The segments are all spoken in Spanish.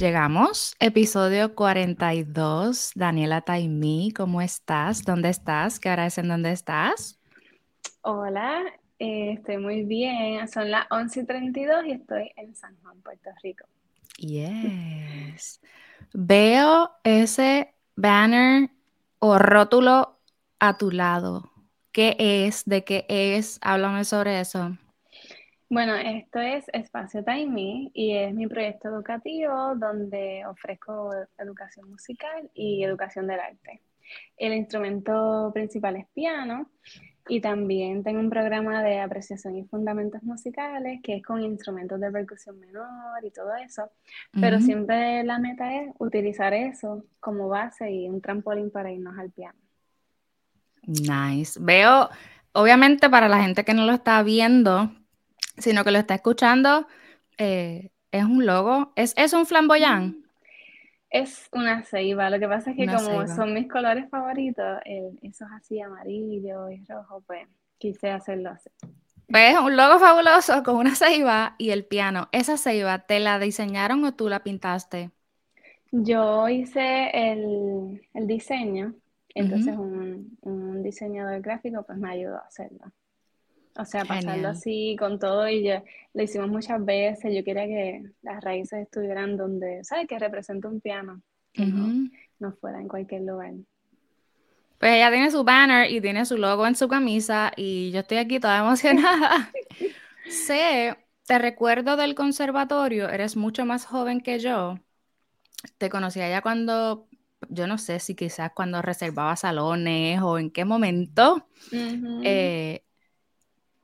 llegamos, episodio 42. Daniela Taimí, ¿cómo estás? ¿Dónde estás? ¿Qué hora es en dónde estás? Hola, eh, estoy muy bien. Son las 11 y 32 y estoy en San Juan, Puerto Rico. Yes. Veo ese banner o rótulo a tu lado. ¿Qué es? ¿De qué es? Háblame sobre eso. Bueno, esto es Espacio Taimi y es mi proyecto educativo donde ofrezco educación musical y educación del arte. El instrumento principal es piano y también tengo un programa de apreciación y fundamentos musicales que es con instrumentos de percusión menor y todo eso, pero siempre la meta es utilizar eso como base y un trampolín para irnos al piano. Nice. Veo, obviamente para la gente que no lo está viendo, sino que lo está escuchando, eh, es un logo. ¿Es, es un flamboyán? Es una ceiba. Lo que pasa es que como son mis colores favoritos, eso es así amarillo y rojo, pues quise hacerlo así. Pues un logo fabuloso con una ceiba y el piano. ¿Esa ceiba te la diseñaron o tú la pintaste? Yo hice el, diseño, entonces un, un diseñador gráfico pues me ayudó a hacerlo. O sea, pasarlo así con todo y ya lo hicimos muchas veces. Yo quería que las raíces estuvieran donde, ¿sabes? Que representa un piano, que no, fuera en cualquier lugar. Pues ella tiene su banner y tiene su logo en su camisa y yo estoy aquí toda emocionada. sé, te recuerdo del conservatorio, eres mucho más joven que yo. Te conocí allá cuando, yo no sé si quizás cuando reservaba salones o en qué momento.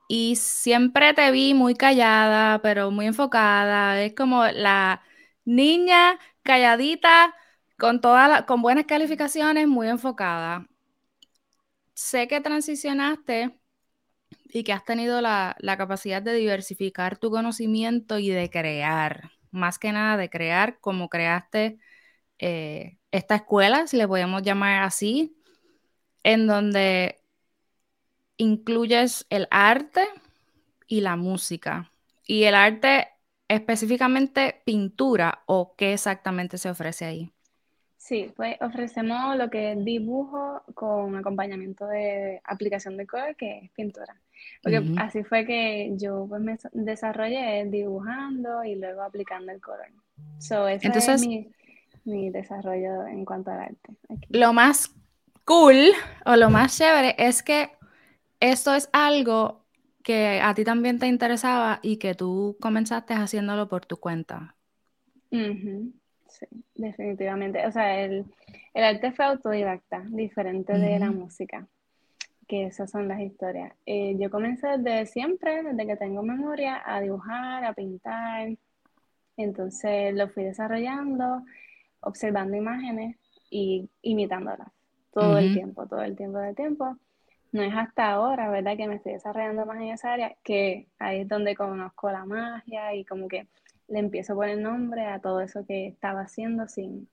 Y siempre te vi muy callada, pero muy enfocada. Es como la niña calladita, con, toda con buenas calificaciones, muy enfocada. Sé que transicionaste y que has tenido la, capacidad de diversificar tu conocimiento y de crear, más que nada de crear como creaste eh, esta escuela, si le podemos llamar así, en donde incluyes el arte y la música. ¿Y el arte específicamente pintura o qué exactamente se ofrece ahí? Sí, pues ofrecemos lo que es dibujo con acompañamiento de aplicación de color, que es pintura. Porque así fue que yo pues, me desarrollé dibujando y luego aplicando el color. So, ese Entonces, es mi, mi, desarrollo en cuanto al arte. Lo más cool o lo más chévere es que esto es algo que a ti también te interesaba y que tú comenzaste haciéndolo por tu cuenta. Sí, definitivamente. O sea, el, arte fue autodidacta, diferente de la música, que esas son las historias. Eh, yo comencé desde siempre, desde que tengo memoria, a dibujar, a pintar. Entonces lo fui desarrollando, observando imágenes y imitándolas todo el tiempo, todo el tiempo del tiempo no es hasta ahora, ¿verdad? Que me estoy desarrollando más en esa área, que ahí es donde conozco la magia y como que le empiezo a poner nombre a todo eso que estaba haciendo sin,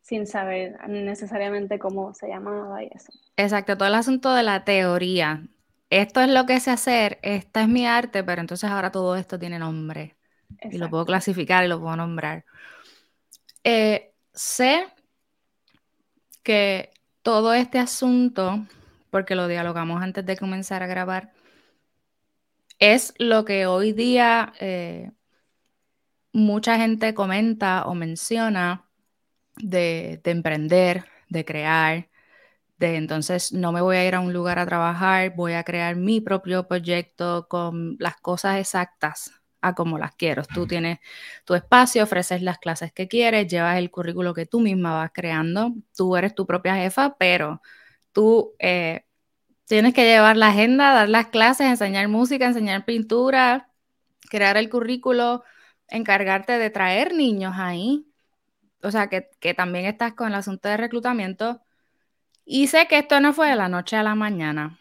sin saber necesariamente cómo se llamaba y eso. Exacto, todo el asunto de la teoría. Esto es lo que sé hacer, esta es mi arte, pero entonces ahora todo esto tiene nombre. Y lo puedo clasificar y lo puedo nombrar. Eh, sé que todo este asunto porque lo dialogamos antes de comenzar a grabar, es lo que hoy día eh, mucha gente comenta o menciona de, emprender, de crear, de entonces no me voy a ir a un lugar a trabajar, voy a crear mi propio proyecto con las cosas exactas a como las quiero. Tú tienes tu espacio, ofreces las clases que quieres, llevas el currículo que tú misma vas creando, tú eres tu propia jefa, pero tú eh, tienes que llevar la agenda, dar las clases, enseñar música, enseñar pintura, crear el currículo, encargarte de traer niños ahí. O sea, que, que también estás con el asunto de reclutamiento. Y sé que esto no fue de la noche a la mañana,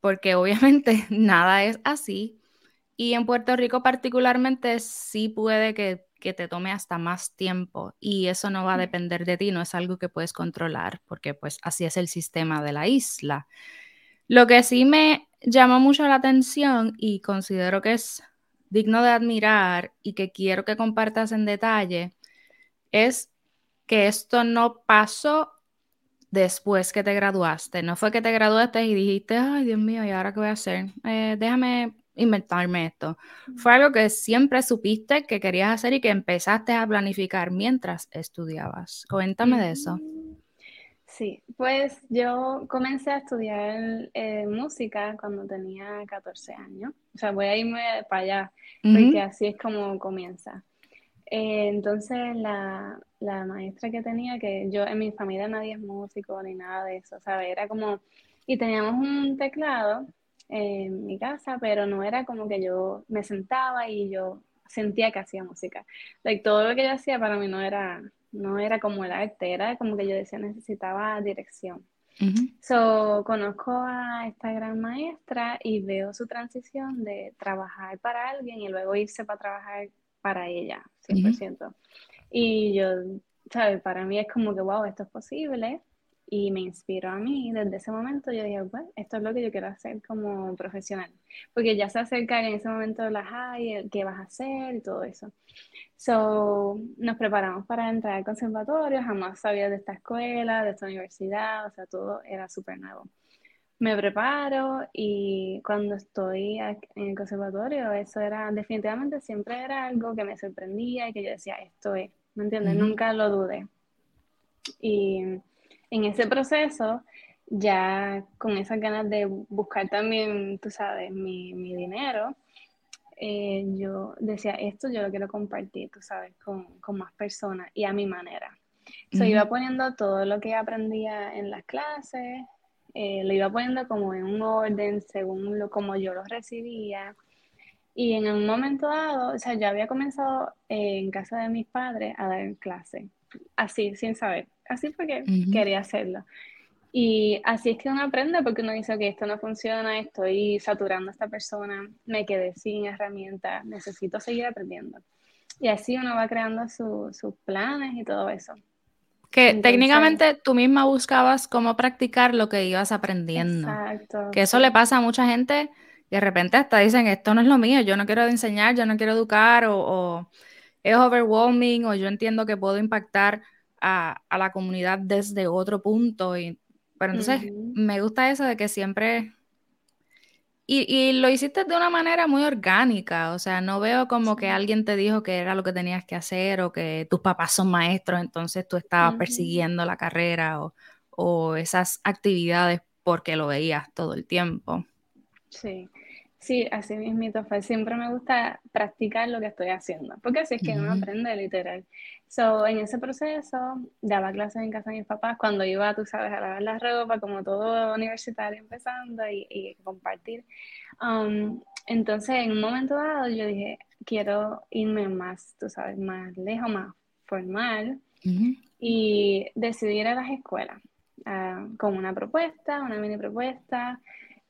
porque obviamente nada es así. Y en Puerto Rico particularmente sí puede que que te tome hasta más tiempo y eso no va a depender de ti, no es algo que puedes controlar porque pues así es el sistema de la isla. Lo que sí me llama mucho la atención y considero que es digno de admirar y que quiero que compartas en detalle es que esto no pasó después que te graduaste. No fue que te graduaste y dijiste, ay Dios mío, ¿y ahora qué voy a hacer? Eh, déjame inventarme esto. Fue algo que siempre supiste que querías hacer y que empezaste a planificar mientras estudiabas. Cuéntame de eso. Sí, pues yo comencé a estudiar eh, música cuando tenía 14 años. O sea, voy a irme para allá, porque así es como comienza. Eh, entonces, la, la, maestra que tenía, que yo en mi familia nadie es músico ni nada de eso, ¿sabes? Era como, y teníamos un teclado en mi casa, pero no era como que yo me sentaba y yo sentía que hacía música. Like, todo lo que yo hacía para mí no era, no era como el arte, era como que yo decía necesitaba dirección. So, conozco a esta gran maestra y veo su transición de trabajar para alguien y luego irse para trabajar para ella, 100%. Y yo, ¿sabes? Para mí es como que, wow, esto es posible y me inspiró a mí. Desde ese momento yo dije, bueno, esto es lo que yo quiero hacer como profesional, porque ya se acerca en ese momento la high, qué vas a hacer y todo eso. So, nos preparamos para entrar al conservatorio, jamás sabía de esta escuela, de esta universidad, o sea, todo era súper nuevo. Me preparo y cuando estoy en el conservatorio, eso era, definitivamente siempre era algo que me sorprendía y que yo decía, esto es, ¿me entiendes? Nunca lo dudé. Y en ese proceso, ya con esas ganas de buscar también, tú sabes, mi, dinero, eh, yo decía, esto yo lo quiero compartir, tú sabes, con, más personas y a mi manera. So, iba poniendo todo lo que aprendía en las clases, eh, lo iba poniendo como en un orden según lo, como yo lo recibía. Y en un momento dado, o sea, yo había comenzado eh, en casa de mis padres a dar clase, así, sin saber así porque quería hacerlo. Y así es que uno aprende porque uno dice, que esto no funciona, estoy saturando a esta persona, me quedé sin herramientas, necesito seguir aprendiendo. Y así uno va creando sus planes y todo eso. Que técnicamente tú misma buscabas cómo practicar lo que ibas aprendiendo. Exacto. Que eso le pasa a mucha gente y de repente hasta dicen, esto no es lo mío, yo no quiero enseñar, yo no quiero educar o, o es overwhelming o yo entiendo que puedo impactar a, la comunidad desde otro punto. Y, pero entonces me gusta eso de que siempre... Y, lo hiciste de una manera muy orgánica, o sea, no veo como que alguien te dijo que era lo que tenías que hacer o que tus papás son maestros, entonces tú estabas persiguiendo la carrera o, o esas actividades porque lo veías todo el tiempo. Sí, Sí, así mismito fue. Siempre me gusta practicar lo que estoy haciendo, porque así es que uno aprende literal. So, en ese proceso, daba clases en casa de mis papás cuando iba, tú sabes, a lavar la ropa, como todo universitario empezando y, y compartir. Um, entonces, en un momento dado, yo dije, quiero irme más, tú sabes, más lejos, más formal, y decidí ir a las escuelas uh, con una propuesta, una mini propuesta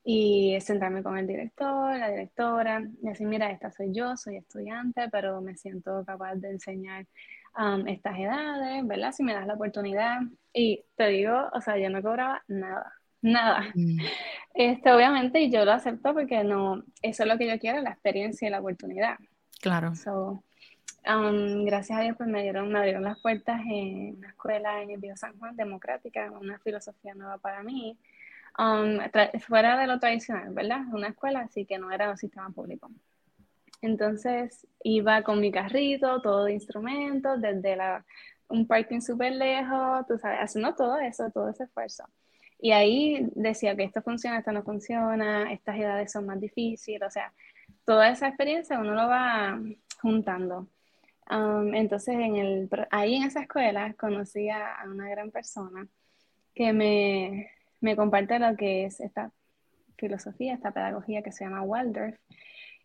y sentarme con el director, la directora, y decir, mira, esta soy yo, soy estudiante, pero me siento capaz de enseñar um, estas edades, ¿verdad? Si me das la oportunidad. Y te digo, o sea, yo no cobraba nada, nada. Mm. Este, obviamente, y yo lo acepto porque no, eso es lo que yo quiero, la experiencia y la oportunidad. Claro. So, um, gracias a Dios, pues me dieron, me abrieron las puertas en una escuela en el Bio San Juan, democrática, una filosofía nueva para mí. Um, fuera de lo tradicional, ¿verdad? Una escuela, así que no era un sistema público. Entonces iba con mi carrito, todo de instrumentos, desde la, un parking súper lejos, tú sabes, haciendo todo eso, todo ese esfuerzo. Y ahí decía que esto funciona, esto no funciona, estas edades son más difíciles, o sea, toda esa experiencia uno lo va juntando. Um, entonces, en el, ahí en esa escuela conocí a una gran persona que me, me comparte lo que es esta filosofía, esta pedagogía que se llama Waldorf.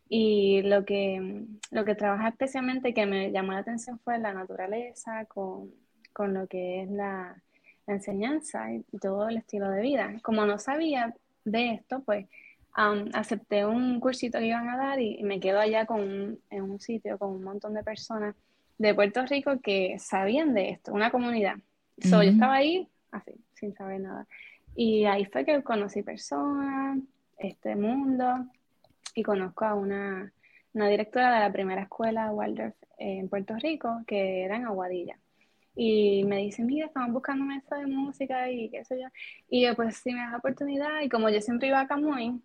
Y lo que, lo que trabaja especialmente que me llamó la atención fue la naturaleza con, con lo que es la, la, enseñanza y todo el estilo de vida. Como no sabía de esto, pues um, acepté un cursito que iban a dar y, me quedo allá con en un sitio con un montón de personas de Puerto Rico que sabían de esto, una comunidad. Yo estaba ahí así, sin saber nada. Y ahí fue que conocí personas, este mundo, y conozco a una, una directora de la primera escuela Waldorf en Puerto Rico, que era en Aguadilla. y me dice, mira, estamos buscando maestro de música y qué sé yo. Y yo, pues, si me das oportunidad, y como yo siempre iba a Camuy,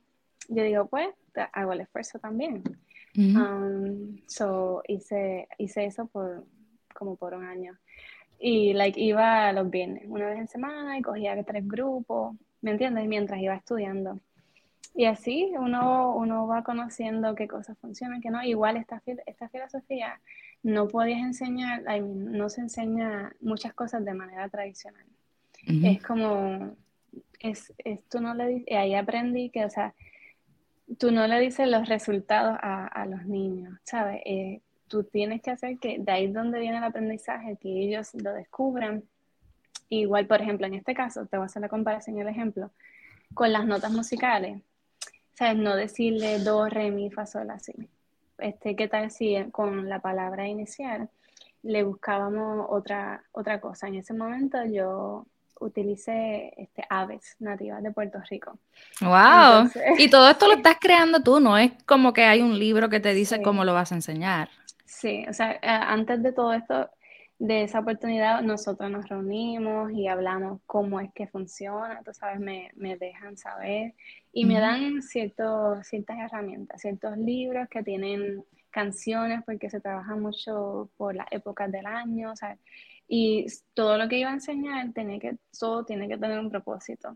yo digo, pues, hago el esfuerzo también. Um, so, hice, hice eso por como por un año. Y, like, iba los viernes, una vez en semana, y cogía tres grupos, ¿me entiendes? Mientras iba estudiando. Y así uno, uno va conociendo qué cosas funcionan, qué no. Igual esta, esta filosofía no podías enseñar, no se enseña muchas cosas de manera tradicional. Es como, es, es, tú no le ahí aprendí que, o sea, tú no le dices los resultados a, a los niños, ¿sabes? Eh, tú tienes que hacer que de ahí donde viene el aprendizaje, que ellos lo descubran. Igual, por ejemplo, en este caso, te voy a hacer la comparación y el ejemplo, con las notas musicales. ¿Sabes? No decirle do, re, mi, fa, sol, así. Este, ¿Qué tal si con la palabra inicial le buscábamos otra, otra cosa? En ese momento yo utilicé este, aves nativas de Puerto Rico. ¡Wow! y todo esto lo estás creando tú, no es como que hay un libro que te dice cómo lo vas a enseñar. Sí, o sea, eh, antes de todo esto, de esa oportunidad, nosotros nos reunimos y hablamos cómo es que funciona, tú sabes, me, me dejan saber y me dan ciertos, ciertas herramientas, ciertos libros que tienen canciones, porque se trabaja mucho por las épocas del año, o sea, y todo lo que iba a enseñar, tiene que, todo tiene que tener un propósito.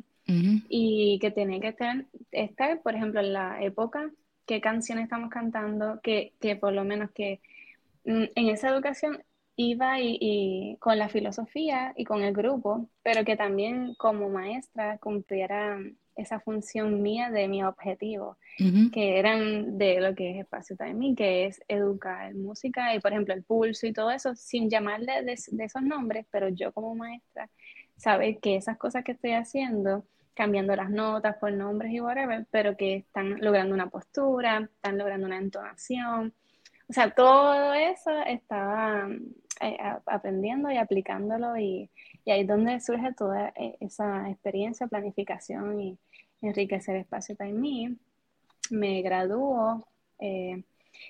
Y que tiene que estar, estar, por ejemplo, en la época, qué canciones estamos cantando, que, que por lo menos que en esa educación iba y, con la filosofía y con el grupo, pero que también como maestra cumpliera esa función mía de mi objetivo, que eran de lo que es espacio también, que es educar música y por ejemplo el pulso y todo eso, sin llamarle de, esos nombres, pero yo como maestra, saber que esas cosas que estoy haciendo, cambiando las notas por nombres y whatever, pero que están logrando una postura, están logrando una entonación, o sea, todo eso estaba eh, aprendiendo y aplicándolo y, ahí es donde surge toda eh, esa experiencia, planificación y enriquecer espacio para mí. Me graduó eh,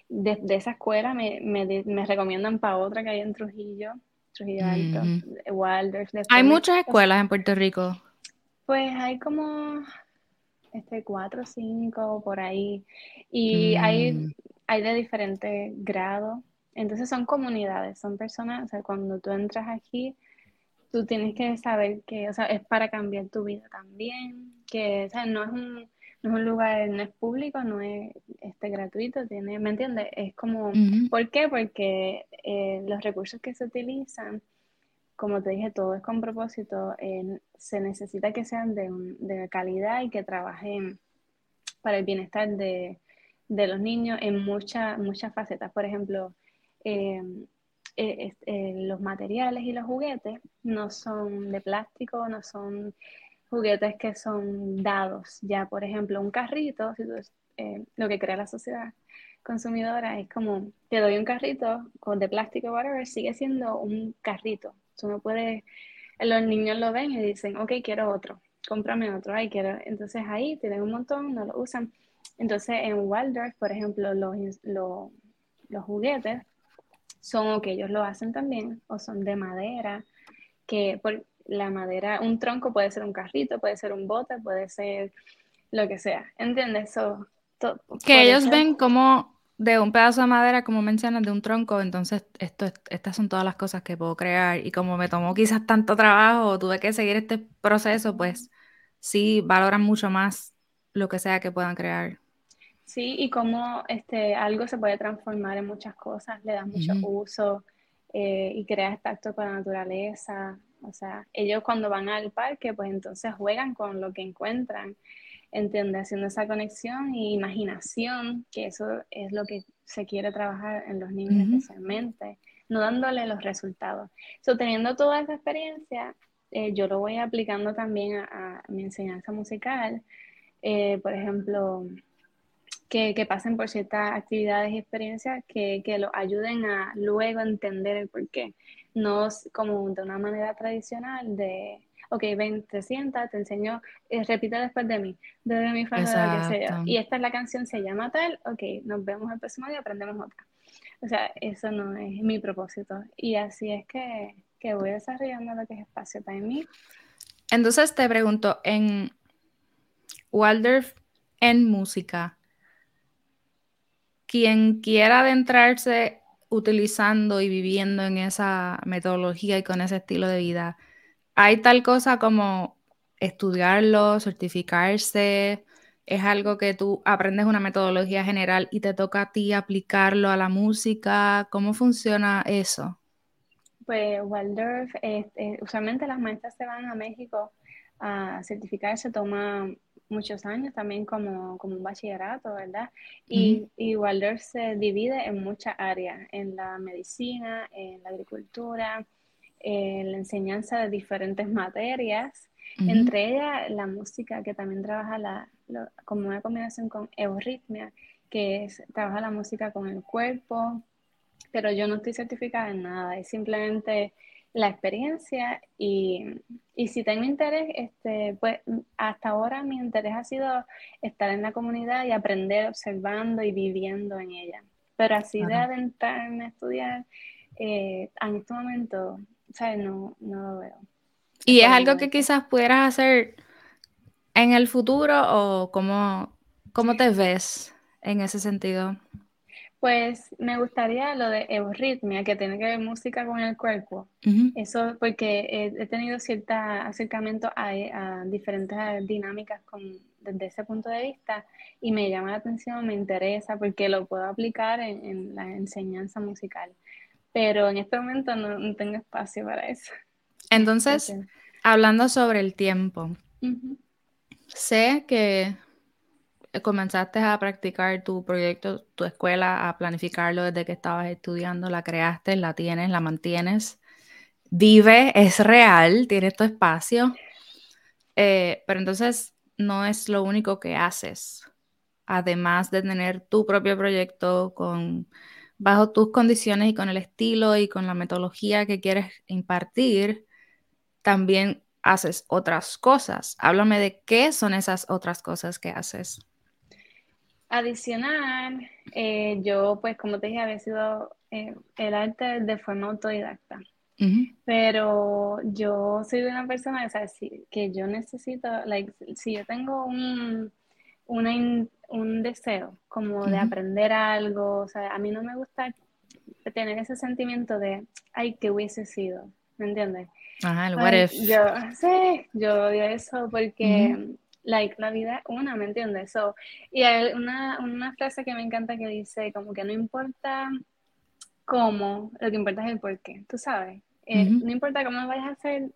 de, esa escuela, me, recomiendan para otra que hay en Trujillo, Trujillo Alto, Waldorf. Hay muchas escuelas en Puerto Rico. Pues hay como este, cuatro o cinco por ahí. Y mm hay de diferentes grados. Entonces son comunidades, son personas, o sea, cuando tú entras aquí, tú tienes que saber que, o sea, es para cambiar tu vida también, que, o sea, no es un, no es un lugar, no es público, no es este, gratuito, tiene, ¿me entiendes? Es como, ¿por qué? Porque eh, los recursos que se utilizan, como te dije, todo es con propósito, se necesita que sean de, de calidad y que trabajen para el bienestar de, de los niños en muchas muchas facetas. Por ejemplo, em, eh, eh, los materiales y los juguetes no son de plástico, no son juguetes que son dados. Ya, por ejemplo, un carrito, eh, lo que crea la sociedad consumidora es como, te doy un carrito con de plástico, whatever, sigue siendo un carrito. Tú no puedes, los niños lo ven y dicen, ok, quiero otro, cómprame otro, ay, quiero. Entonces ahí tienen un montón, no lo usan. Entonces, en Waldorf, por ejemplo, los, los, juguetes son o que ellos lo hacen también, o son de madera, que por la madera, un tronco puede ser un carrito, puede ser un bote, puede ser lo que sea, ¿entiendes? que ellos ven como de un pedazo de madera, como mencionas, de un tronco, entonces esto, estas son todas las cosas que puedo crear y como me tomó quizás tanto trabajo, tuve que seguir este proceso, pues sí valoran mucho más lo que sea que puedan crear. Sí, y cómo este, algo se puede transformar en muchas cosas, le das mucho uso eh, y creas tacto con la naturaleza. O sea, ellos cuando van al parque, pues entonces juegan con lo que encuentran, entiende Haciendo esa conexión y imaginación, que eso es lo que se quiere trabajar en los niños especialmente, no dándole los resultados. So, teniendo toda esa experiencia, eh, yo lo voy aplicando también a, mi enseñanza musical. Eh, por ejemplo, que, pasen por ciertas actividades y experiencias que, que los ayuden a luego entender el porqué. No como de una manera tradicional de, ok, ven, te sientas, te enseño, eh, repite después de mí, de mi familia, que. Y esta es la canción, se llama tal, ok, nos vemos el próximo día, aprendemos otra. O sea, eso no es mi propósito. Y así es que, que voy desarrollando lo que es espacio time Entonces te pregunto, en Waldorf en música, quien quiera adentrarse utilizando y viviendo en esa metodología y con ese estilo de vida, ¿hay tal cosa como estudiarlo, certificarse? ¿Es algo que tú aprendes una metodología general y te toca a ti aplicarlo a la música? ¿Cómo funciona eso? Pues Waldorf, este, usualmente las maestras se van a México a certificarse, toma muchos años también como, como un bachillerato, ¿verdad? Y, Waldorf se divide en muchas áreas, en la medicina, en la agricultura, en la enseñanza de diferentes materias, entre ellas la música, que también trabaja la, como una combinación con euritmia, que es, trabaja la música con el cuerpo, pero yo no estoy certificada en nada, es simplemente la experiencia y, si tengo interés, este, pues hasta ahora mi interés ha sido estar en la comunidad y aprender observando y viviendo en ella. Pero así de adentrarme a estudiar, eh, en este momento, ¿sabes? No, no lo veo. ¿Y es algo que quizás pudieras hacer en el futuro o cómo, cómo te ves en ese sentido? Pues me gustaría lo de euritmia, que tiene que ver música con el cuerpo. Eso porque he, tenido cierto acercamiento a, diferentes dinámicas con, desde ese punto de vista y me llama la atención, me interesa porque lo puedo aplicar en, la enseñanza musical. Pero en este momento no, tengo espacio para eso. Entonces, hablando sobre el tiempo, sé que comenzaste a practicar tu proyecto, tu escuela, a planificarlo desde que estabas estudiando, la creaste, la tienes, la mantienes, vive, es real, tienes tu espacio, eh, pero entonces no es lo único que haces. Además de tener tu propio proyecto con bajo tus condiciones y con el estilo y con la metodología que quieres impartir, también haces otras cosas. Háblame de qué son esas otras cosas que haces. Adicional, eh, yo pues como te dije, había sido eh, el arte de forma autodidacta. Pero yo soy una persona que yo necesito, like, si yo tengo un, un deseo como de aprender algo, o sea, a mí no me gusta tener ese sentimiento de, ay, que hubiese sido, ¿me entiendes? Ajá, el what if. Yo, sí, yo odio eso porque like, la vida una, ¿me entiendes? So, y hay una, una frase que me encanta que dice como que no importa cómo, lo que importa es el por qué, tú sabes. Eh, no importa cómo vayas a hacer,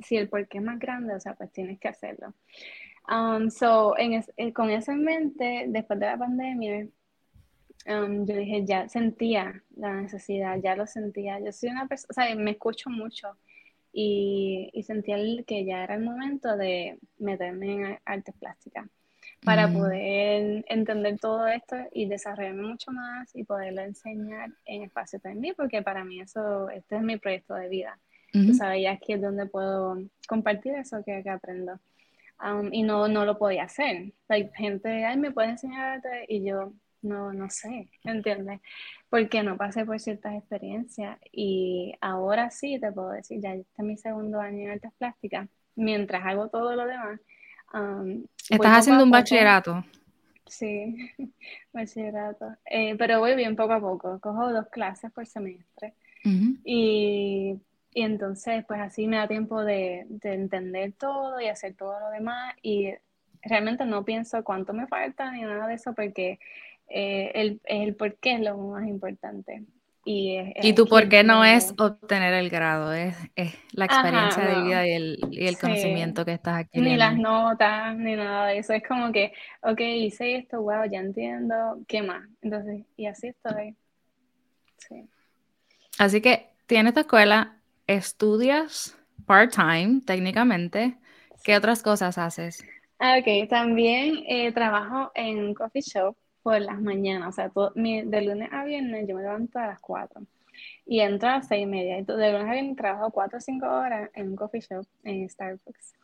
si el por qué es más grande, o sea, pues tienes que hacerlo. Um, so, en eh, con eso en mente, después de la pandemia, um, yo dije, ya sentía la necesidad, ya lo sentía. Yo soy una persona, o sea, me escucho mucho y, y sentía que ya era el momento de meterme en artes plásticas para mm. poder entender todo esto y desarrollarme mucho más y poderlo enseñar en espacio también, porque para mí eso, este es mi proyecto de vida. Tú sabes, ya aquí es donde puedo compartir eso que, que aprendo. Um, y no, no lo podía hacer. Hay gente, ay, me puede enseñar y yo, no, no sé, ¿entiendes? Porque no pasé por ciertas experiencias y ahora sí te puedo decir, ya este es mi segundo año en artes plásticas, mientras hago todo lo demás. Um, ¿Estás haciendo un bachillerato? Sí, bachillerato. Eh, pero voy bien poco a poco, cojo dos clases por semestre. y, y, entonces, pues así me da tiempo de, de entender todo y hacer todo lo demás. Y realmente no pienso cuánto me falta ni nada de eso porque eh, el, el por qué es lo más importante. Y, y tu por qué no es obtener el grado, es, es la experiencia de vida y el, y el conocimiento que estás aquí. Ni las notas, ni nada de eso. Es como que, ok, hice esto, wow, ya entiendo, ¿qué más? Entonces, y así estoy. Sí. Así que tienes tu escuela, estudias part-time técnicamente. ¿Qué otras cosas haces? Ah, ok, también eh, trabajo en un coffee shop por las mañanas, o sea, todo, de lunes a viernes yo me levanto a las 4 y entro a las 6 y media. Y de lunes a viernes trabajo 4 o 5 horas en un coffee shop, en Starbucks.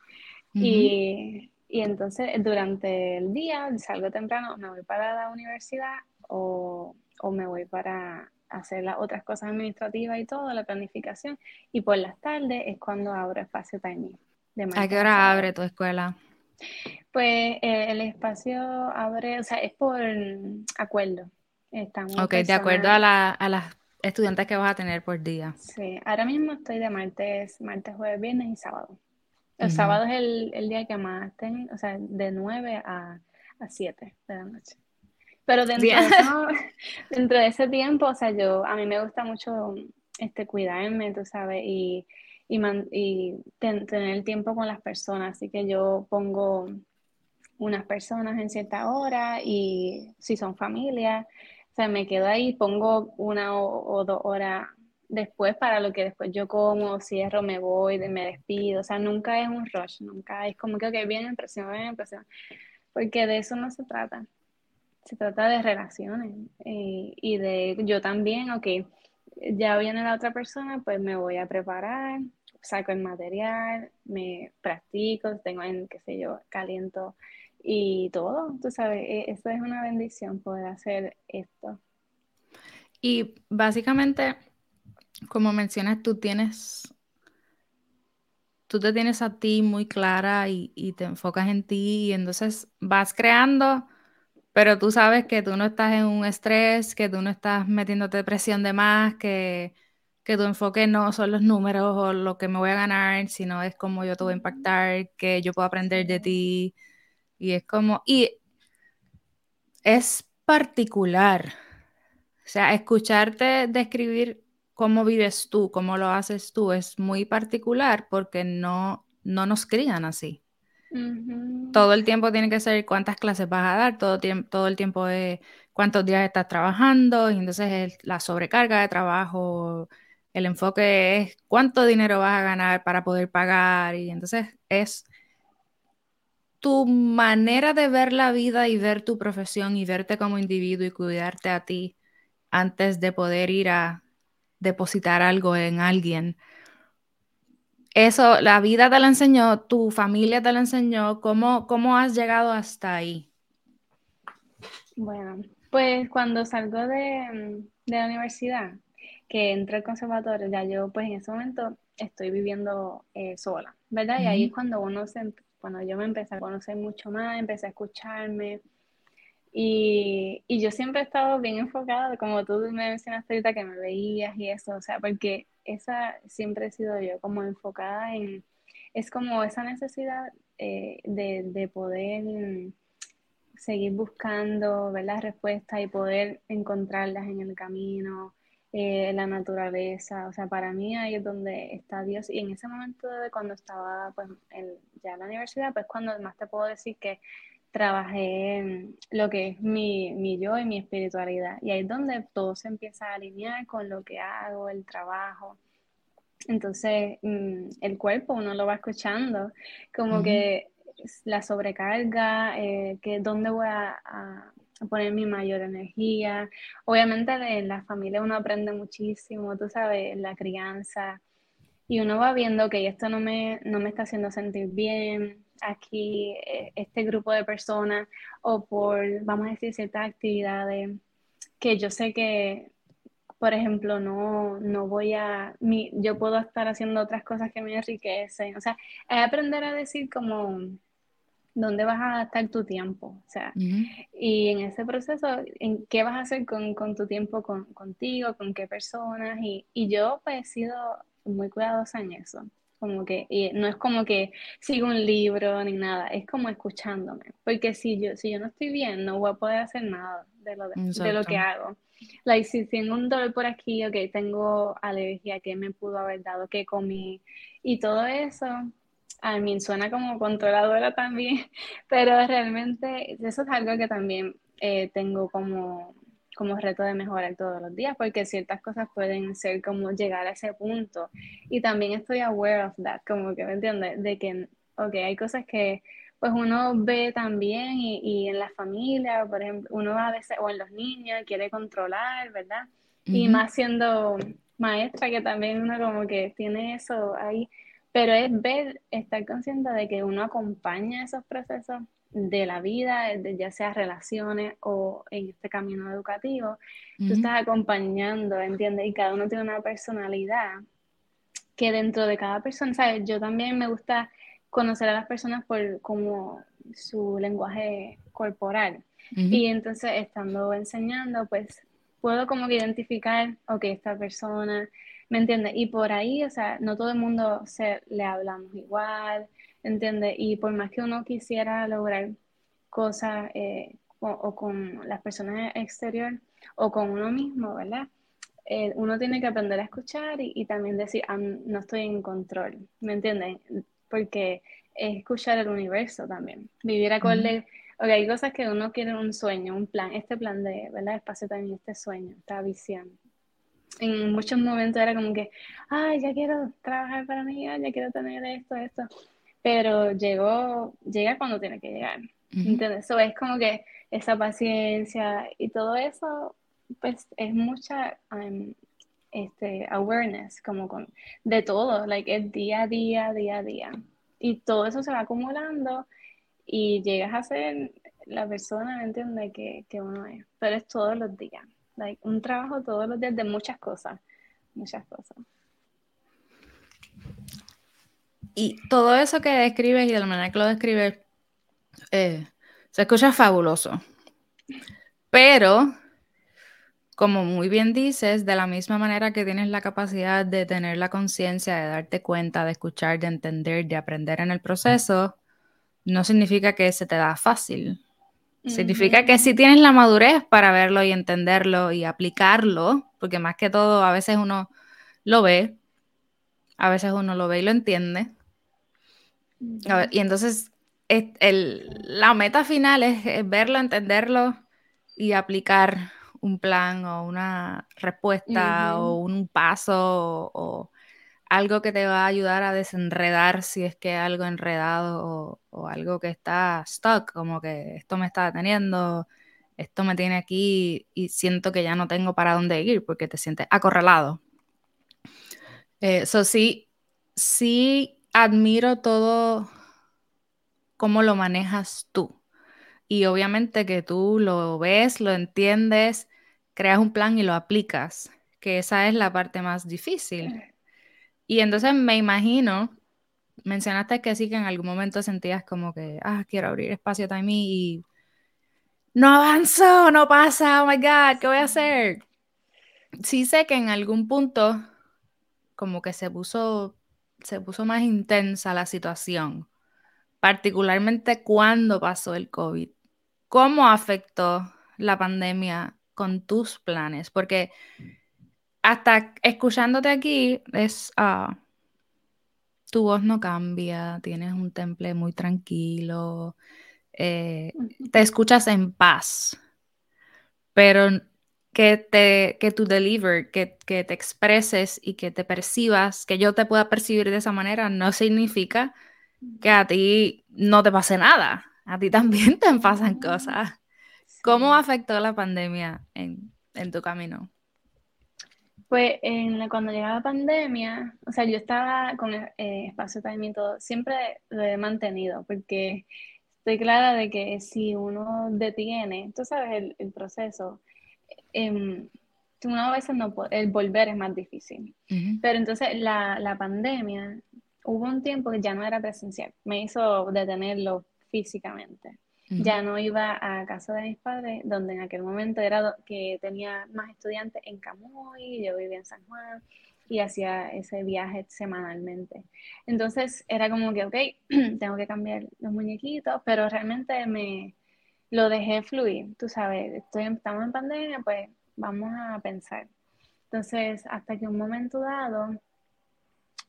y, y, entonces durante el día salgo temprano, me voy para la universidad o, o me voy para hacer las otras cosas administrativas y todo, la planificación. Y por las tardes es cuando abro espacio timing. ¿A qué hora abre tu escuela? Pues eh, el espacio abre, o sea, es por acuerdo. Estamos ok, de acuerdo a, la, a las estudiantes que vas a tener por día. Sí, ahora mismo estoy de martes, martes, jueves, viernes y sábado. El sábado es el, día que más tengo, o sea, de 9 a, a 7 de la noche. Pero dentro de, dentro de ese tiempo, o sea, yo, a mí me gusta mucho este, cuidarme, tú sabes, y, y, tener tiempo con las personas. Así que yo pongo unas personas en cierta hora y si son familias, o sea, me quedo ahí, pongo una o, dos horas después para lo que después yo como, cierro, me voy, me despido. O sea, nunca es un rush, nunca es como que, viene impresión, viene impresión. Porque de eso no se trata. Se trata de relaciones y de yo también, ok, ya viene la otra persona, pues me voy a preparar, saco el material, me practico, tengo en, qué sé yo, caliento y todo, tú sabes, e, eso es una bendición poder hacer esto. Y básicamente, como mencionas, tú tienes, tú te tienes a ti muy clara y, y te enfocas en ti y entonces vas creando, pero tú sabes que tú no estás en un estrés, que tú no estás metiéndote presión de más, que, que tu enfoque no son los números o lo que me voy a ganar, sino es cómo yo te voy a impactar, que yo puedo aprender de ti y es como, y es particular. O sea, escucharte describir cómo vives tú, cómo lo haces tú, es muy particular porque no, no nos crían así. Todo el tiempo tiene que ser cuántas clases vas a dar, todo, todo el tiempo es cuántos días estás trabajando, y entonces la sobrecarga de trabajo, el enfoque es cuánto dinero vas a ganar para poder pagar, y entonces es tu manera de ver la vida y ver tu profesión y verte como individuo y cuidarte a ti antes de poder ir a depositar algo en alguien. Eso, la vida te la enseñó, tu familia te la enseñó, ¿cómo, cómo has llegado hasta ahí? Bueno, pues cuando salgo de, la universidad, que entré al conservatorio, ya yo pues en ese momento estoy viviendo eh, sola, ¿verdad? Y ahí es cuando uno se, cuando yo me empecé a conocer mucho más, empecé a escucharme. Y, y, yo siempre he estado bien enfocada, como tú me mencionaste ahorita que me veías y eso, o sea, porque esa siempre he sido yo, como enfocada en, es como esa necesidad eh, de, de, poder seguir buscando, ver las respuestas y poder encontrarlas en el camino, eh, la naturaleza, o sea, para mí ahí es donde está Dios. Y en ese momento de cuando estaba pues, ya en la universidad, pues cuando más te puedo decir que trabajé en lo que es mi, mi yo y mi espiritualidad. Y ahí es donde todo se empieza a alinear con lo que hago, el trabajo. Entonces, mm, el cuerpo uno lo va escuchando, como que la sobrecarga, eh, que dónde voy a, poner mi mayor energía. Obviamente en la familia uno aprende muchísimo, tú sabes, la crianza, y uno va viendo que esto no me, no me está haciendo sentir bien, aquí eh, este grupo de personas, o por, vamos a decir, ciertas actividades que yo sé que, por ejemplo, no, no voy a, mi, yo puedo estar haciendo otras cosas que me enriquecen. O sea, aprender a decir como dónde vas a gastar tu tiempo, o sea, y en ese proceso, en qué vas a hacer con, tu tiempo contigo, con qué personas, y, yo pues he sido muy cuidadosa en eso, como que, y no es como que sigo un libro ni nada, es como escuchándome, porque si yo, si yo no estoy bien, no voy a poder hacer nada de lo, de, lo que hago. Like, si tengo un dolor por aquí, ok, tengo alergia, ¿qué me pudo haber dado? ¿Qué comí? Y todo eso, a mí suena como controladora también, pero realmente eso es algo que también eh, tengo como, como reto de mejorar todos los días, porque ciertas cosas pueden ser como llegar a ese punto. Y también estoy aware of that, como que me entiendes, de que, ok, hay cosas que pues uno ve también y, y en la familia, por ejemplo, uno a veces, o en los niños, quiere controlar, ¿verdad? Y más siendo maestra, que también uno como que tiene eso ahí pero es ver, estar consciente de que uno acompaña esos procesos de la vida, ya sea relaciones o en este camino educativo, tú estás acompañando, ¿entiendes? Y cada uno tiene una personalidad que dentro de cada persona, ¿sabes? Yo también me gusta conocer a las personas por como su lenguaje corporal. Y entonces estando enseñando, pues puedo como que identificar, ok, esta persona, ¿me entiendes? Y por ahí, o sea, no todo el mundo se, le hablamos igual, ¿entiendes? Y por más que uno quisiera lograr cosas eh, o, con las personas exterior o con uno mismo, ¿verdad? Eh, uno tiene que aprender a escuchar y, también decir, ah, no estoy en control, ¿me entienden? Porque es escuchar el universo también, vivir acorde, uh hay cosas que uno quiere un sueño, un plan, este plan de, ¿verdad? Espacio también, este sueño, esta visión. En muchos momentos era como que, ay, ya quiero trabajar para mí, ya quiero tener esto, esto, pero llegó, llega cuando tiene que llegar, ¿entiendes? Eso es como que esa paciencia y todo eso pues es mucha um, este, awareness, como con, de todo, like es día a día, día a día. Y todo eso se va acumulando y llegas a ser la persona, ¿me entiendes? Que, que uno es. Pero es todos los días, like un trabajo todos los días de muchas cosas, muchas cosas. Y todo eso que describes y de la manera que lo describes, eh, se escucha fabuloso. Pero como muy bien dices, de la misma manera que tienes la capacidad de tener la conciencia, de darte cuenta, de escuchar, de entender, de aprender en el proceso, no significa que se te da fácil. Significa que sí tienes la madurez para verlo y entenderlo y aplicarlo, porque más que todo a veces uno lo ve, a veces uno lo ve y lo entiende. y entonces la meta final es verlo, entenderlo y aplicar un plan o una respuesta o un paso o, algo que te va a ayudar a desenredar si es que algo enredado o, algo que está stuck, como que esto me está deteniendo, esto me tiene aquí y siento que ya no tengo para dónde ir porque te sientes acorralado. Eso eh, sí, sí admiro todo cómo lo manejas tú. Y obviamente que tú lo ves, lo entiendes creas un plan y lo aplicas, que esa es la parte más difícil. Y entonces me imagino, mencionaste que sí que en algún momento sentías como que, ah, quiero abrir espacio time y no avanzo, no pasa, oh my God, ¿qué voy a hacer? Sí sé que en algún punto como que se puso, se puso más intensa la situación, particularmente cuando pasó el COVID. ¿Cómo afectó la pandemia con tus planes, porque hasta escuchándote aquí es, ah, tu voz no cambia, tienes un temple muy tranquilo, eh, te escuchas en paz, pero que, te, que tu deliver, que, que, te expreses y que te percibas, que yo te pueda percibir de esa manera, no significa que a ti no te pase nada, a ti también te pasan cosas. ¿Cómo afectó la pandemia en, tu camino? Pues en, cuando llegaba la pandemia, o sea, yo estaba con eh, espacio también todo, siempre lo he mantenido, porque estoy clara de que si uno detiene, tú sabes, el, proceso, eh, uno a veces no puede, el volver es más difícil. Pero entonces la, la pandemia, hubo un tiempo que ya no era presencial, me hizo detenerlo físicamente. Ya no iba a casa de mis padres, donde en aquel momento era que tenía más estudiantes en Camuy, yo vivía en San Juan y hacía ese viaje semanalmente. Entonces era como que, ok, tengo que cambiar los muñequitos, pero realmente me lo dejé fluir, tú sabes, estoy, estamos en pandemia, pues vamos a pensar. Entonces, hasta que un momento dado,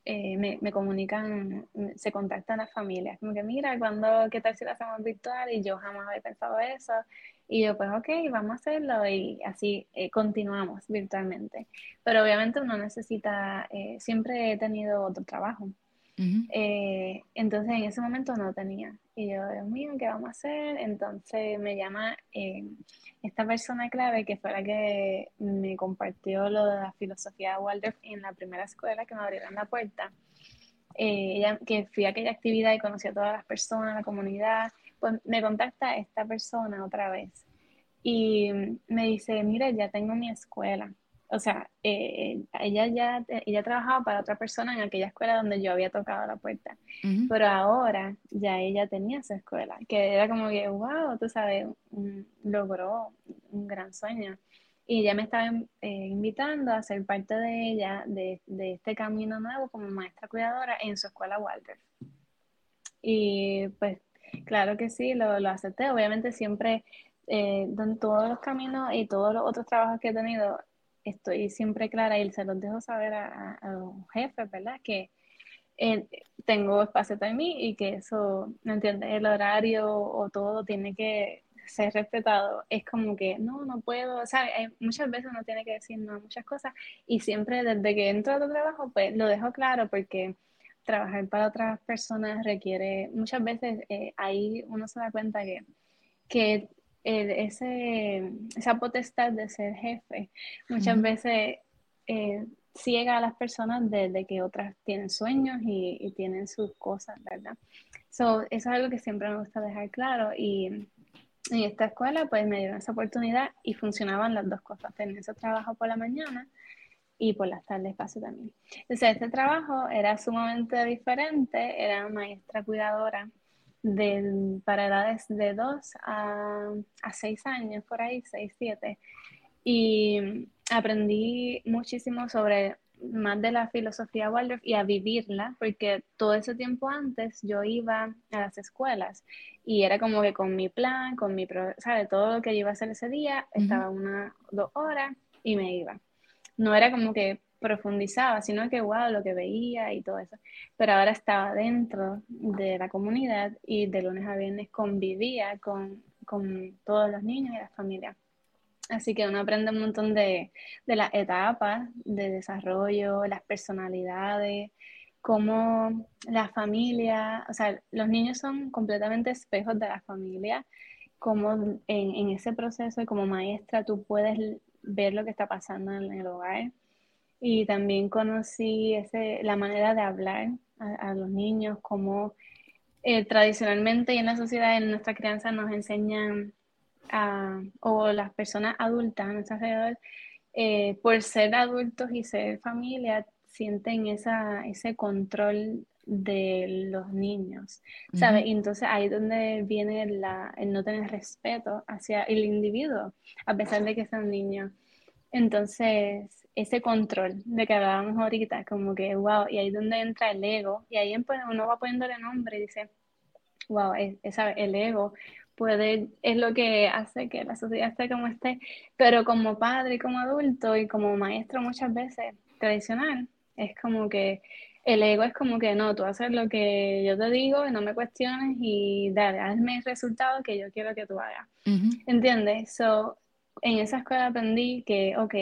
eh, me, me, comunican, se contactan las familias, como que mira, cuando, ¿qué tal si lo hacemos virtual? Y yo jamás había pensado eso. Y yo, pues ok, vamos a hacerlo y así eh, continuamos virtualmente. Pero obviamente uno necesita, eh, siempre he tenido otro trabajo. Eh, entonces en ese momento no tenía. Y yo, Dios mío, ¿qué vamos a hacer? Entonces me llama eh, esta persona clave que fue la que me compartió lo de la filosofía de Waldorf en la primera escuela que me abrieron la puerta. eh, ella, que fui a aquella actividad y conocí a todas las personas, la comunidad, pues me contacta esta persona otra vez y me dice, mira, ya tengo mi escuela. O sea, eh, ella ya ella trabajaba para otra persona en aquella escuela donde yo había tocado la puerta. Pero ahora ya ella tenía su escuela, que era como que, wow, tú sabes, logró un gran sueño. Y ella me estaba eh, invitando a ser parte de ella, de, de, este camino nuevo como maestra cuidadora en su escuela Walter. Y pues, claro que sí, lo, lo acepté. Obviamente siempre, eh, en todos los caminos y todos los otros trabajos que he tenido, estoy siempre clara y se los dejo saber a, los jefes, ¿verdad? Que eh, tengo espacio para mí y que eso, ¿me entiendes? El horario o todo tiene que ser respetado, es como que no, no puedo, ¿sabes? muchas veces uno tiene que decir no a muchas cosas y siempre desde que entro a tu trabajo, pues lo dejo claro porque trabajar para otras personas requiere, muchas veces eh, ahí uno se da cuenta que, que ese, esa potestad de ser jefe muchas veces eh, ciega a las personas desde que otras tienen sueños y, y, tienen sus cosas, ¿verdad? So, eso es algo que siempre me gusta dejar claro y en esta escuela pues me dieron esa oportunidad y funcionaban las dos cosas, tener ese trabajo por la mañana y por las tardes paso también. Entonces este trabajo era sumamente diferente, era maestra cuidadora de, para edades de 2 a, a 6 años, por ahí, 6, 7. Y aprendí muchísimo sobre más de la filosofía Waldorf y a vivirla, porque todo ese tiempo antes yo iba a las escuelas y era como que con mi plan, con mi, ¿sabes? Todo lo que yo iba a hacer ese día, estaba una, dos horas y me iba. No era como que profundizaba, sino que, wow, lo que veía y todo eso. Pero ahora estaba dentro de la comunidad y de lunes a viernes convivía con, con todos los niños y las familias. Así que uno aprende un montón de, de las etapas de desarrollo, las personalidades, cómo la familia, o sea, los niños son completamente espejos de la familia, cómo en, en ese proceso como maestra tú puedes ver lo que está pasando en el hogar. Y también conocí ese, la manera de hablar a, los niños, cómo eh, tradicionalmente y en la sociedad, en nuestra crianza, nos enseñan o las personas adultas a nuestro alrededor, eh, por ser adultos y ser familia, sienten esa, ese control de los niños, ¿sabes? Y entonces ahí es donde viene la, el no tener respeto hacia el individuo, a pesar de que son niños. Entonces, ese control de que hablábamos ahorita, como que, wow, y ahí es donde entra el ego, y ahí pues, uno va poniéndole nombre y dice, wow, es, el ego puede, es lo que hace que la sociedad esté como esté, pero como padre, como adulto y como maestro muchas veces tradicional, es como que el ego es como que no, tú haces lo que yo te digo y no me cuestiones y dale, hazme el resultado que yo quiero que tú hagas. ¿Entiendes? So, en esa escuela aprendí que, ok,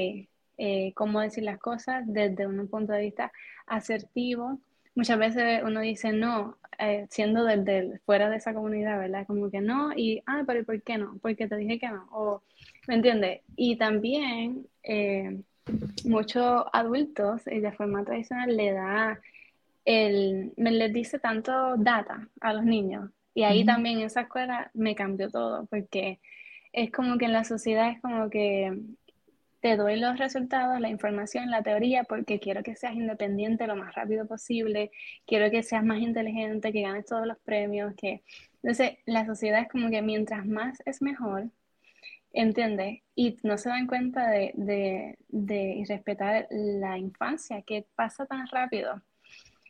eh, cómo decir las cosas desde un punto de vista asertivo. Muchas veces uno dice no, eh, siendo desde fuera de esa comunidad, ¿verdad? Como que no, y, ah, pero ¿por qué no? Porque te dije que no, o, ¿me entiendes? Y también eh, muchos adultos, y de forma tradicional, le da el, me les dice tanto data a los niños. Y ahí también en esa escuela me cambió todo, porque es como que en la sociedad es como que te doy los resultados, la información, la teoría, porque quiero que seas independiente lo más rápido posible, quiero que seas más inteligente, que ganes todos los premios, que... Entonces, la sociedad es como que mientras más es mejor, ¿entiendes? Y no se dan cuenta de, de, de respetar la infancia, que pasa tan rápido.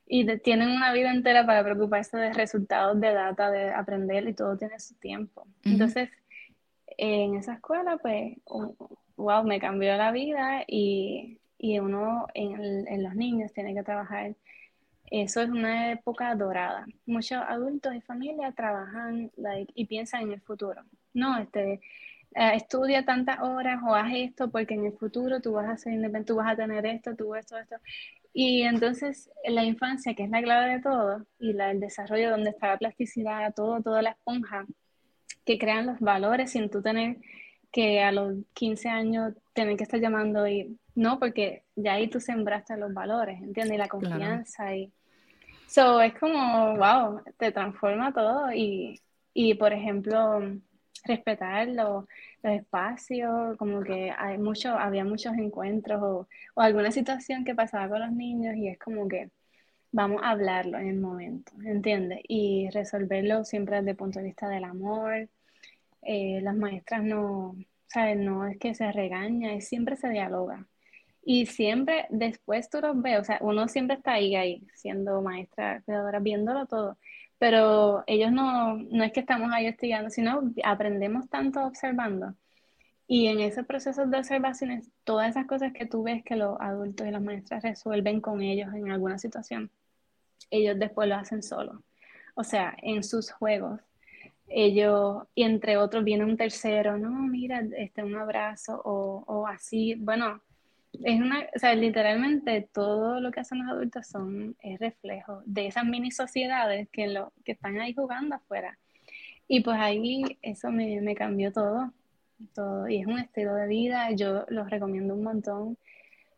Y tienen una vida entera para preocuparse de resultados, de data, de aprender, y todo tiene su tiempo. Entonces, en esa escuela, pues, wow, me cambió la vida y, y uno en, los niños tiene que trabajar. Eso es una época dorada. Muchos adultos y familias trabajan like, y piensan en el futuro. No, este, eh, estudia tantas horas o haz esto porque en el futuro tú vas a ser independiente, tú vas a tener esto, tú esto, esto. Y entonces la infancia, que es la clave de todo, y la, el desarrollo donde está la plasticidad, todo, toda la esponja, que crean los valores sin tú tener que a los 15 años tener que estar llamando y no, porque ya ahí tú sembraste los valores, ¿entiendes? Y la confianza y... So, es como, wow, te transforma todo y, y por ejemplo, respetar los, espacios, como que hay mucho, había muchos encuentros o, o, alguna situación que pasaba con los niños y es como que vamos a hablarlo en el momento, ¿entiendes? Y resolverlo siempre desde el punto de vista del amor. Eh, las maestras no, ¿sabes? No es que se regaña, es siempre se dialoga. Y siempre después tú los ves, o sea, uno siempre está ahí, ahí, siendo maestra, cuidadora, viéndolo todo, pero ellos no, no es que estamos ahí estudiando, sino aprendemos tanto observando. Y en ese proceso de observaciones, todas esas cosas que tú ves que los adultos y las maestras resuelven con ellos en alguna situación, ellos después lo hacen solo. O sea, en sus juegos, ellos, y entre otros viene un tercero, no, mira, este, un abrazo o, o así, bueno, es una, o sea, literalmente todo lo que hacen los adultos son es reflejo de esas mini sociedades que, lo, que están ahí jugando afuera. Y pues ahí eso me, me cambió todo, todo, y es un estilo de vida, yo los recomiendo un montón.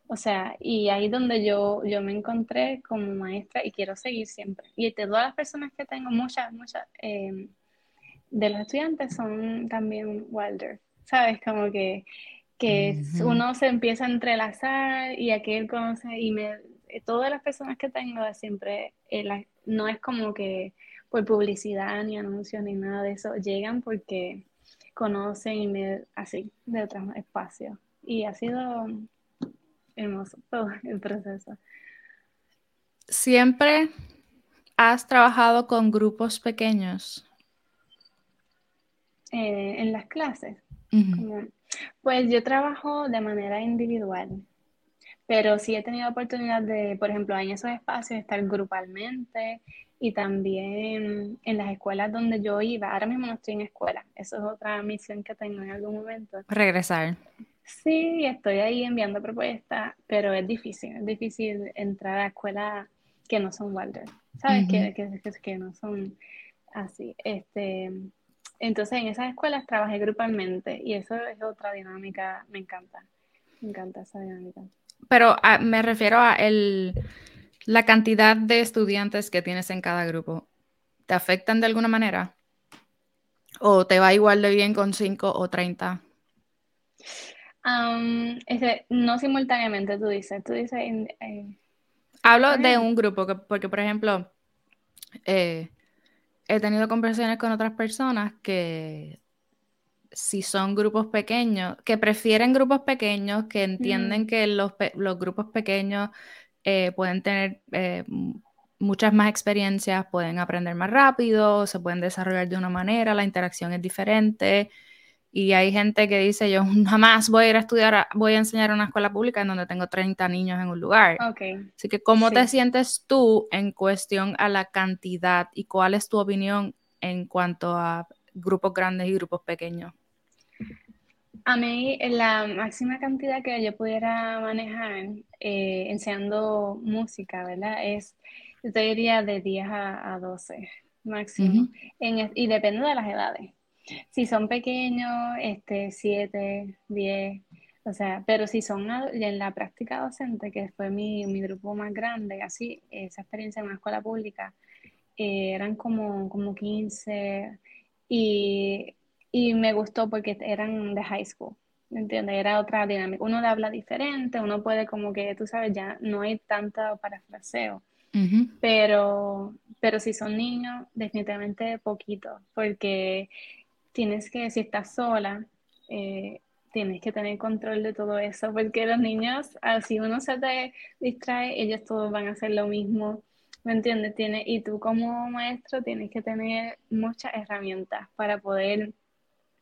O sea, y ahí donde yo, yo me encontré como maestra y quiero seguir siempre. Y de todas las personas que tengo, muchas, muchas eh, de los estudiantes son también Wilder, ¿sabes? Como que que uno se empieza a entrelazar y aquel conoce y me, eh, todas las personas que tengo siempre, eh, no es como que por publicidad ni anuncios ni nada de eso, llegan porque conocen y me, así, de otros espacios. Y ha sido hermoso todo el proceso. ¿Siempre has trabajado con grupos pequeños? Eh, en las clases. Pues yo trabajo de manera individual, pero sí he tenido oportunidad de, por ejemplo, en esos espacios estar grupalmente y también en las escuelas donde yo iba. Ahora mismo no estoy en escuela, eso es otra misión que tengo en algún momento. Regresar. Sí, estoy ahí enviando propuestas, pero es difícil, es difícil entrar a escuelas que no son Walter, ¿sabes? que, que, que no son así. Este, entonces en esas escuelas trabajé grupalmente y eso es otra dinámica, me encanta, me encanta esa dinámica. Pero ah, me refiero a el, la cantidad de estudiantes que tienes en cada grupo. ¿Te afectan de alguna manera? ¿O te va igual de bien con 5 o 30? No simultáneamente, tú dices. Tú dices eh, Hablo de un grupo, porque por ejemplo, eh, he tenido conversaciones con otras personas que si son grupos pequeños, que prefieren grupos pequeños, que entienden mm. que los, grupos pequeños eh, pueden tener eh, muchas más experiencias, pueden aprender más rápido, se pueden desarrollar de una manera, la interacción es diferente. Y hay gente que dice, yo jamás voy a ir a estudiar, voy a enseñar en una escuela pública en donde tengo 30 niños en un lugar. Así que, ¿cómo te sientes tú en cuestión a la cantidad y cuál es tu opinión en cuanto a grupos grandes y grupos pequeños? A mí, la máxima cantidad que yo pudiera manejar eh, enseñando música, ¿verdad? Es, yo diría de 10 a, 12 máximo. y depende de las edades si son pequeños, este, 7, 10, o sea, pero si son en la práctica docente, que fue mi, mi grupo más grande, así, esa experiencia en una escuela pública, eh, eran como, como 15 y, y me gustó porque eran de high school. ¿me entiendes? Era otra dinámica. Uno le habla diferente, uno puede como que, tú sabes, ya no hay tanto parafraseo. pero, pero si son niños, definitivamente poquito, porque tienes que, si estás sola, eh, tienes que tener control de todo eso, porque los niños, si uno se te distrae, ellos todos van a hacer lo mismo, ¿me entiendes? Tiene, y tú como maestro tienes que tener muchas herramientas para poder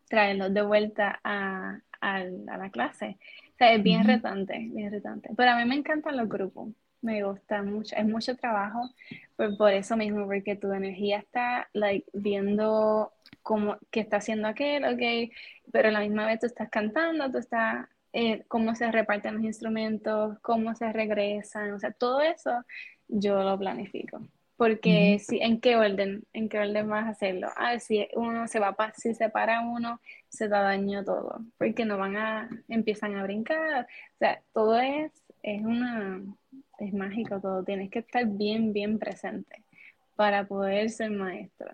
traerlos de vuelta a, la clase. O sea, es bien retante, bien retante. Pero a mí me encantan los grupos, me gusta mucho, es mucho trabajo, por, por eso mismo, porque tu energía está, like, viendo cómo, qué está haciendo aquel, ok, pero a la misma vez tú estás cantando, tú estás, eh, cómo se reparten los instrumentos, cómo se regresan, o sea, todo eso yo lo planifico. Porque si, ¿en qué orden? ¿En qué orden vas a hacerlo? Ah, si uno se va, si se para uno, se da daño todo. Porque no van a, empiezan a brincar. O sea, todo es, es una, es mágico todo. Tienes que estar bien, bien presente. para poder ser maestro.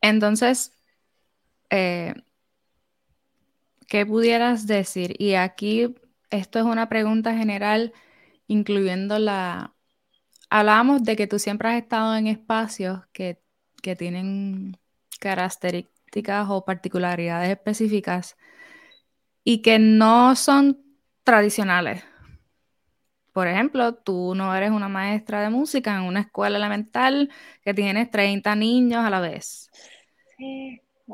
Entonces, eh, ¿qué pudieras decir? Y aquí, esto es una pregunta general, incluyendo la... Hablábamos de que tú siempre has estado en espacios que, que tienen características o particularidades específicas y que no son tradicionales. Por ejemplo, tú no eres una maestra de música en una escuela elemental que tienes 30 niños a la vez.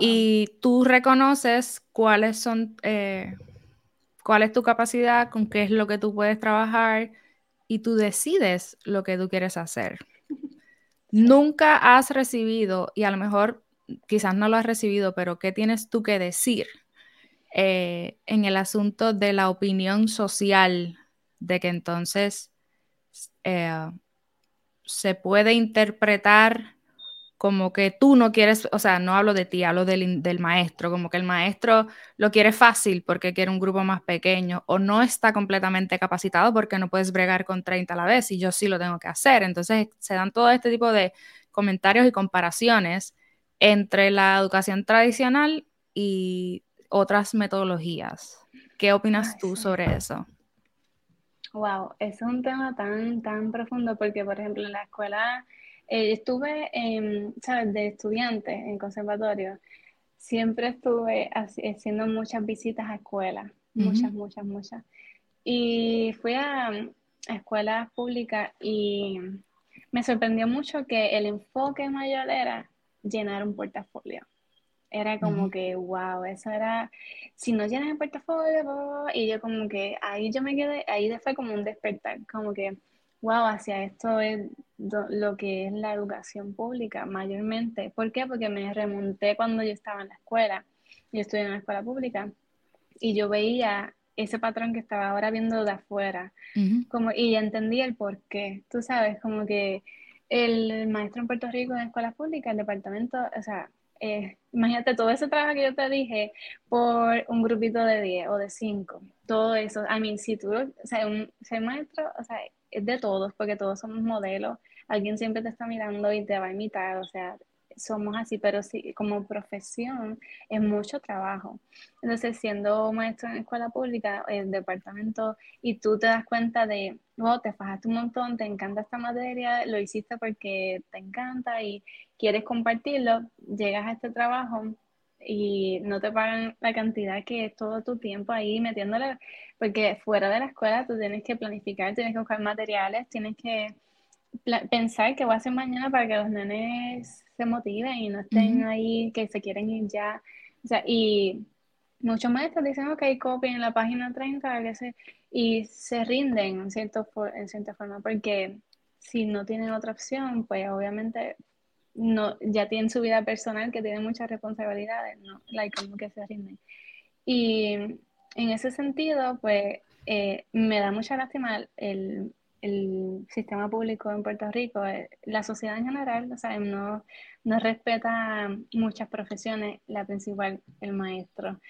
Y tú reconoces cuáles son, eh, cuál es tu capacidad, con qué es lo que tú puedes trabajar y tú decides lo que tú quieres hacer. Nunca has recibido, y a lo mejor quizás no lo has recibido, pero ¿qué tienes tú que decir eh, en el asunto de la opinión social de que entonces eh, se puede interpretar como que tú no quieres, o sea, no hablo de ti, hablo del, del, maestro, como que el maestro lo quiere fácil porque quiere un grupo más pequeño o no está completamente capacitado porque no puedes bregar con 30 a la vez y yo sí lo tengo que hacer. Entonces se dan todo este tipo de comentarios y comparaciones entre la educación tradicional y otras metodologías. ¿Qué opinas tú sobre eso? Wow, es un tema tan, tan profundo porque, por ejemplo, en la escuela eh, estuve, ¿sabes? De estudiante en conservatorio, siempre estuve haciendo muchas visitas a escuelas, muchas, muchas, muchas. Y fui a, a escuelas públicas y me sorprendió mucho que el enfoque mayor era llenar un portafolio. Era como que, wow, eso era, si no llenas el portafolio, y yo como que ahí yo me quedé, ahí fue como un despertar, como que, wow, hacia esto es lo que es la educación pública mayormente. ¿Por qué? Porque me remonté cuando yo estaba en la escuela, yo estudié en la escuela pública, y yo veía ese patrón que estaba ahora viendo de afuera, como, y entendí el por qué, tú sabes, como que el maestro en Puerto Rico en escuelas públicas, el departamento, o sea, eh, imagínate todo ese trabajo que yo te dije por un grupito de 10 o de 5, todo eso, I mean, si tú, o sea, un, ser maestro, o sea, es de todos, porque todos somos modelos, alguien siempre te está mirando y te va a imitar, o sea, somos así, pero sí, como profesión es mucho trabajo. Entonces, siendo maestro en escuela pública, el departamento, y tú te das cuenta de, oh, te fajaste un montón, te encanta esta materia, lo hiciste porque te encanta y quieres compartirlo, llegas a este trabajo y no te pagan la cantidad que es todo tu tiempo ahí metiéndole, porque fuera de la escuela tú tienes que planificar, tienes que buscar materiales, tienes que pensar qué voy a hacer mañana para que los nenes se motiven y no estén ahí, que se quieren ir ya. O sea, y muchos maestros dicen, ok, copien la página 30, que se, y se rinden en, cierto en cierta forma, porque si no tienen otra opción, pues obviamente no, ya tienen su vida personal, que tienen muchas responsabilidades, ¿no? Like, como que se rinden. Y en ese sentido, pues eh, me da mucha lástima el, el sistema público en Puerto Rico, eh, la sociedad en general, o sea, no, no respeta muchas profesiones, la principal, el maestro.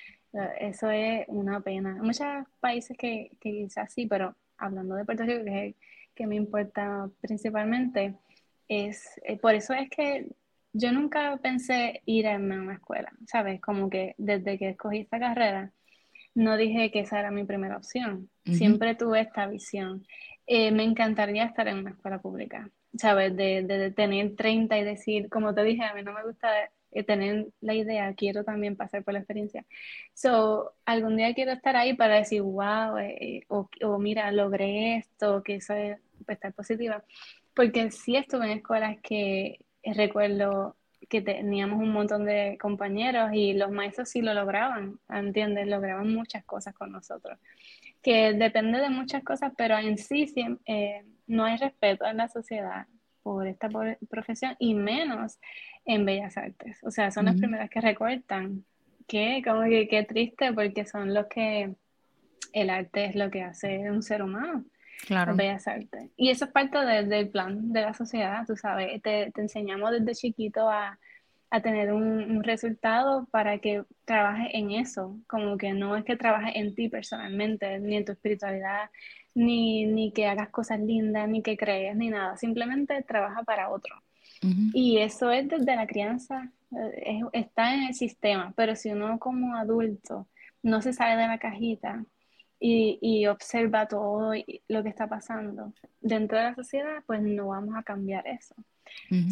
Eso es una pena. Muchos países que, que quizás sí, pero hablando de Puerto Rico, que, que me importa principalmente, es eh, por eso es que yo nunca pensé ir a una escuela, ¿sabes? Como que desde que escogí esta carrera, no dije que esa era mi primera opción. Siempre tuve esta visión. Eh, me encantaría estar en una escuela pública, ¿sabes? De, de, tener 30 y decir, como te dije, a mí no me gusta eh, tener la idea, quiero también pasar por la experiencia. So, algún día quiero estar ahí para decir, wow, eh, o, o, mira, logré esto, que eso es pues, estar positiva. Porque sí estuve en escuelas que recuerdo que teníamos un montón de compañeros y los maestros sí lo lograban, ¿entiendes? Lograban muchas cosas con nosotros que depende de muchas cosas, pero en sí, eh, no hay respeto en la sociedad por esta profesión y menos en Bellas Artes. O sea, son las primeras que recortan, que como que qué triste porque son los que el arte es lo que hace un ser humano. Claro. Bellas Artes. Y eso es parte del plan de la sociedad, tú sabes. Te, te enseñamos desde chiquito a, a tener un, resultado para que trabajes en eso, como que no es que trabajes en ti personalmente, ni en tu espiritualidad, ni, ni que hagas cosas lindas, ni que crees, ni nada, simplemente trabaja para otro. Y eso es desde la crianza, eh, está en el sistema, pero si uno como adulto no se sale de la cajita y, y, observa todo lo que está pasando dentro de la sociedad, pues no vamos a cambiar eso.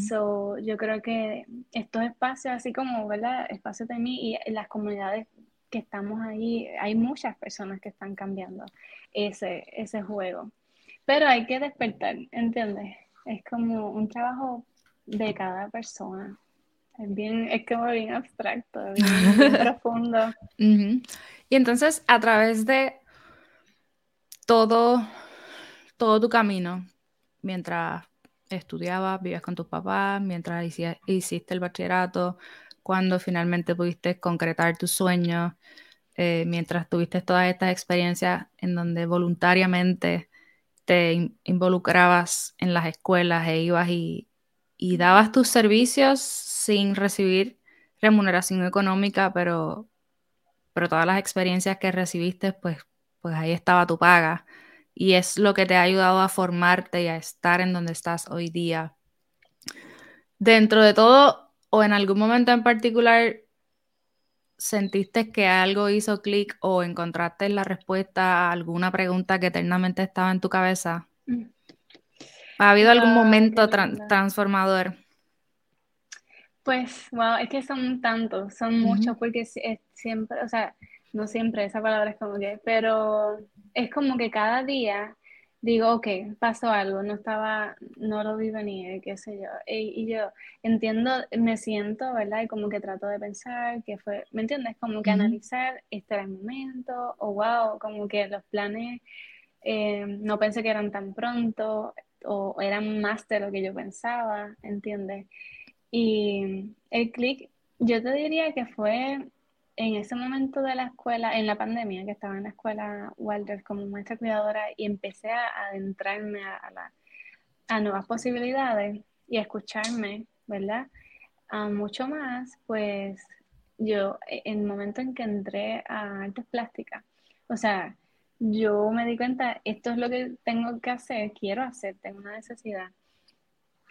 So, yo creo que estos espacios, así como, ¿verdad? Espacios de mí y las comunidades que estamos ahí, hay muchas personas que están cambiando ese, ese juego. Pero hay que despertar, ¿entiendes? Es como un trabajo de cada persona. Es bien, es como bien abstracto, bien, profundo. Y entonces, a través de todo, todo tu camino, mientras estudiabas, vivías con tus papás, mientras hiciste el bachillerato, cuando finalmente pudiste concretar tus sueños, eh, mientras tuviste todas estas experiencias en donde voluntariamente te involucrabas en las escuelas e ibas y, y dabas tus servicios sin recibir remuneración económica, pero, todas las experiencias que recibiste, pues, pues ahí estaba tu paga y es lo que te ha ayudado a formarte y a estar en donde estás hoy día. Dentro de todo, o en algún momento en particular, sentiste que algo hizo clic o encontraste la respuesta a alguna pregunta que eternamente estaba en tu cabeza? Mm. ¿Ha habido algún momento transformador? Pues, wow, es que son tantos, son muchos, porque siempre, o sea, no siempre, esa palabra es como que, pero es como que cada día digo, ok, pasó algo, no estaba, no lo vi venir, qué sé yo, y, yo entiendo, me siento, ¿verdad? Y como que trato de pensar que fue, ¿me entiendes? Como que analizar, este era el momento, o wow, como que los planes, eh, no pensé que eran tan pronto, o eran más de lo que yo pensaba, ¿entiendes? Y el clic, yo te diría que fue en ese momento de la escuela, en la pandemia, que estaba en la escuela Walter como maestra cuidadora y empecé a adentrarme a, a, nuevas posibilidades y a escucharme, ¿verdad? A mucho más, pues yo, e, en el momento en que entré a artes plásticas, o sea, yo me di cuenta, esto es lo que tengo que hacer, quiero hacer, tengo una necesidad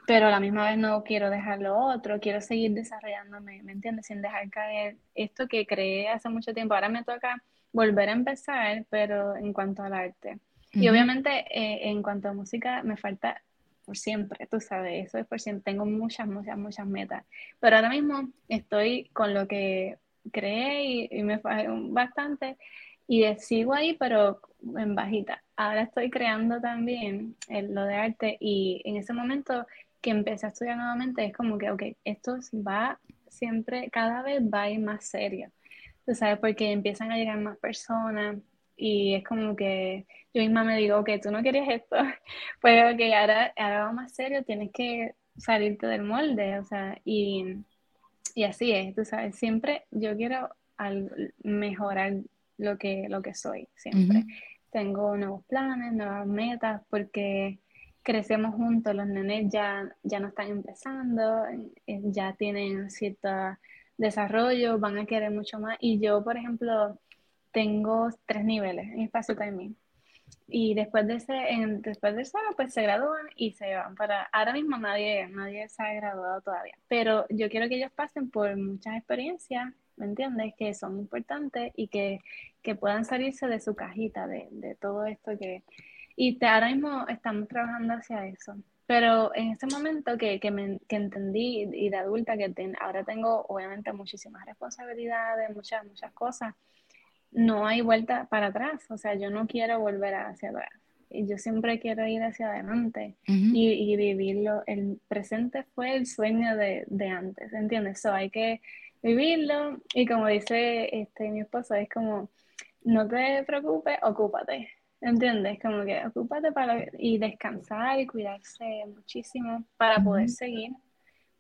pero a la misma vez no quiero dejar lo otro, quiero seguir desarrollándome, ¿me entiendes? Sin dejar caer esto que creé hace mucho tiempo. Ahora me toca volver a empezar, pero en cuanto al arte. Y obviamente eh, en cuanto a música me falta por siempre, tú sabes, eso es por siempre. Tengo muchas, muchas, muchas metas. Pero ahora mismo estoy con lo que creé y, me fue bastante y sigo ahí, pero en bajita. Ahora estoy creando también lo de arte y en ese momento que empecé a estudiar nuevamente, es como que, ok, esto va siempre, cada vez va a ir más serio, tú sabes, porque empiezan a llegar más personas y es como que yo misma me digo, ok, tú no querías esto, pues ok, ahora, ahora va más serio, tienes que salirte del molde, o sea, y, y así es, tú sabes, siempre yo quiero mejorar lo que, lo que soy, siempre. Tengo nuevos planes, nuevas metas, porque crecemos juntos, los nenes ya, ya no están empezando, eh, ya tienen cierto desarrollo, van a querer mucho más. Y yo, por ejemplo, tengo tres niveles en espacio timing. Y después de ese, después de eso, pues se gradúan y se van para. Ahora mismo nadie, nadie se ha graduado todavía, pero yo quiero que ellos pasen por muchas experiencias, ¿me entiendes? Que son importantes y que, que puedan salirse de su cajita, de, de todo esto que, y ahora mismo estamos trabajando hacia eso. Pero en ese momento que, que, me, que entendí y de adulta que ahora tengo obviamente muchísimas responsabilidades, muchas, muchas cosas, no hay vuelta para atrás. O sea, yo no quiero volver hacia atrás. Y yo siempre quiero ir hacia adelante y, y, vivirlo. El presente fue el sueño de, de antes, ¿entiendes? So, hay que vivirlo y como dice este, mi esposo, es como, no te preocupes, ocúpate. ¿Entiendes? Como que ocúpate para y descansar y cuidarse muchísimo para poder seguir,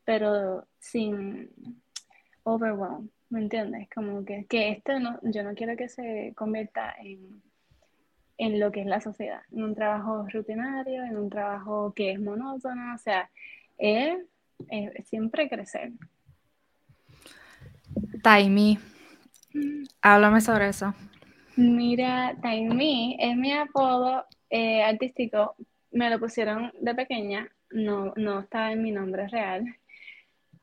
pero sin overwhelm, ¿me entiendes? Como que, que esto no, yo no quiero que se convierta en, en lo que es la sociedad, en un trabajo rutinario, en un trabajo que es monótono, o sea, es, siempre crecer. Taimi. Háblame sobre eso. Mira, Taimi es mi apodo eh, artístico. Me lo pusieron de pequeña. No, no estaba en mi nombre real.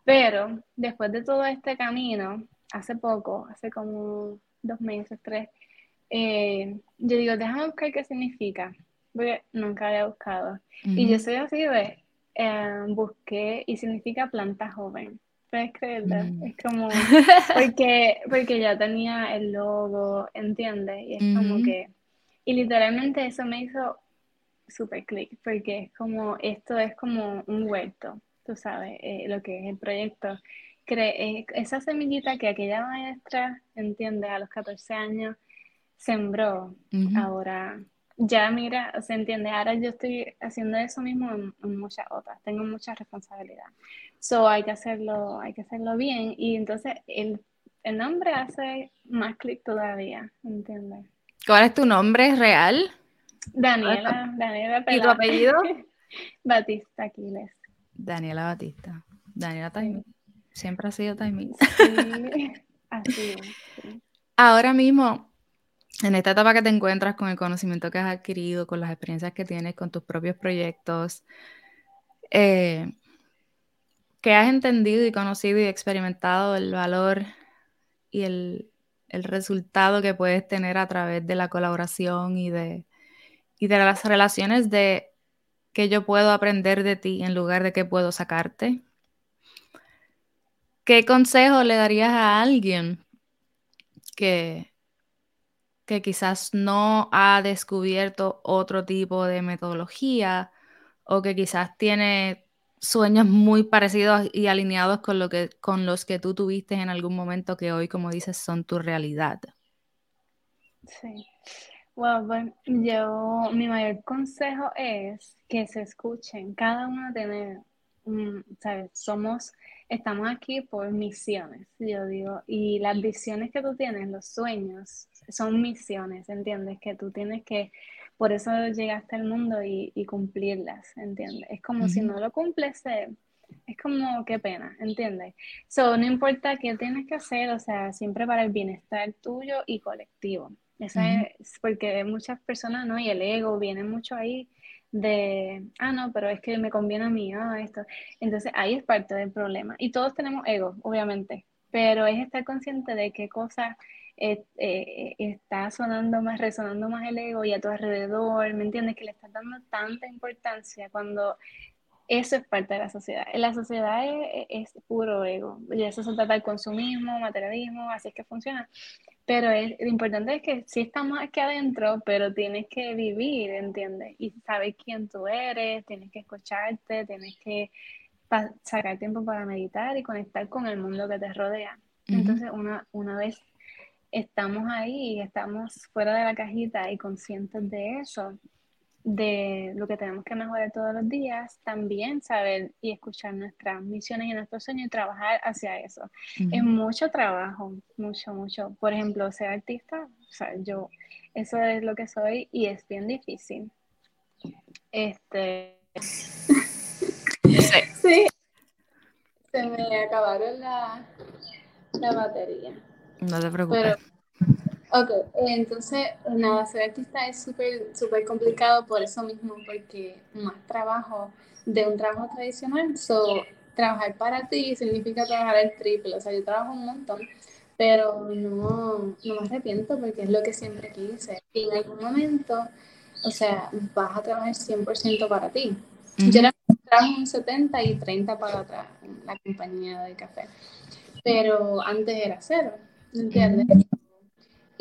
Pero después de todo este camino, hace poco, hace como dos meses, tres, eh, yo digo, déjame buscar qué significa, porque nunca había buscado. Y yo soy así de, eh, busqué y significa planta joven. ¿Puedes creerlo? Mm. Es como, porque, porque ya tenía el logo, ¿entiendes? Y es como que, y literalmente eso me hizo súper clic, porque es como, esto es como un huerto, tú sabes, eh, lo que es el proyecto. Cre esa semillita que aquella maestra, ¿entiendes? A los 14 años, sembró, ahora ya mira, se entiende, ahora yo estoy haciendo eso mismo en, muchas otras, tengo mucha responsabilidad. So hay que hacerlo, hay que hacerlo bien y entonces el, el nombre hace más clic todavía, ¿entiendes? ¿Cuál es tu nombre real? Daniela, Daniela ¿Y tu apellido? Batista Aquiles. Daniela Batista. Daniela Taimí. Siempre ha sido Taimí. Sí, así es. Ahora mismo, en esta etapa que te encuentras con el conocimiento que has adquirido, con las experiencias que tienes, con tus propios proyectos, eh, que has entendido y conocido y experimentado el valor y el, resultado que puedes tener a través de la colaboración y de, y de las relaciones de que yo puedo aprender de ti en lugar de que puedo sacarte. ¿Qué consejo le darías a alguien que, que quizás no ha descubierto otro tipo de metodología o que quizás tiene sueños muy parecidos y alineados con, lo que, con los que tú tuviste en algún momento que hoy, como dices, son tu realidad. Sí. bueno, yo, mi mayor consejo es que se escuchen. Cada uno tiene, ¿sabes? Somos estamos aquí por misiones, yo digo, y las visiones que tú tienes, los sueños, son misiones, ¿entiendes? Que tú tienes que, por eso llegaste al mundo y, cumplirlas, ¿entiendes? Es como si no lo cumples, es como qué pena, ¿entiendes? So, no importa qué tienes que hacer, o sea, siempre para el bienestar tuyo y colectivo. Esa es porque muchas personas, ¿no? Y el ego viene mucho ahí de, ah, no, pero es que me conviene a mí, ah, esto. Entonces ahí es parte del problema. Y todos tenemos ego, obviamente, pero es estar consciente de qué cosa eh, eh, está sonando más, resonando más el ego y a tu alrededor, ¿me entiendes? Que le estás dando tanta importancia cuando eso es parte de la sociedad. La sociedad es, puro ego, y eso se trata del consumismo, materialismo, así es que funciona. Pero es, lo importante es que sí estamos aquí adentro, pero tienes que vivir, ¿entiendes? Y saber quién tú eres, tienes que escucharte, tienes que sacar tiempo para meditar y conectar con el mundo que te rodea. Entonces, una, una vez estamos ahí estamos fuera de la cajita y conscientes de eso, de lo que tenemos que mejorar todos los días, también saber y escuchar nuestras misiones y nuestros sueños y trabajar hacia eso. Es mucho trabajo, mucho, mucho. Por ejemplo, ser artista, o sea, yo, eso es lo que soy y es bien difícil. Este. sí. Se me acabaron la, la batería. No te preocupes. Ok, entonces, nada, ser artista es súper, súper complicado por eso mismo, porque más trabajo de un trabajo tradicional, so, trabajar para ti significa trabajar el triple, o sea, yo trabajo un montón, pero no, no me arrepiento porque es lo que siempre quise. Y en algún momento, o sea, vas a trabajar 100% para ti. Yo era trabajo un 70 y 30 para otra, la compañía de café, pero antes era cero, ¿entiendes?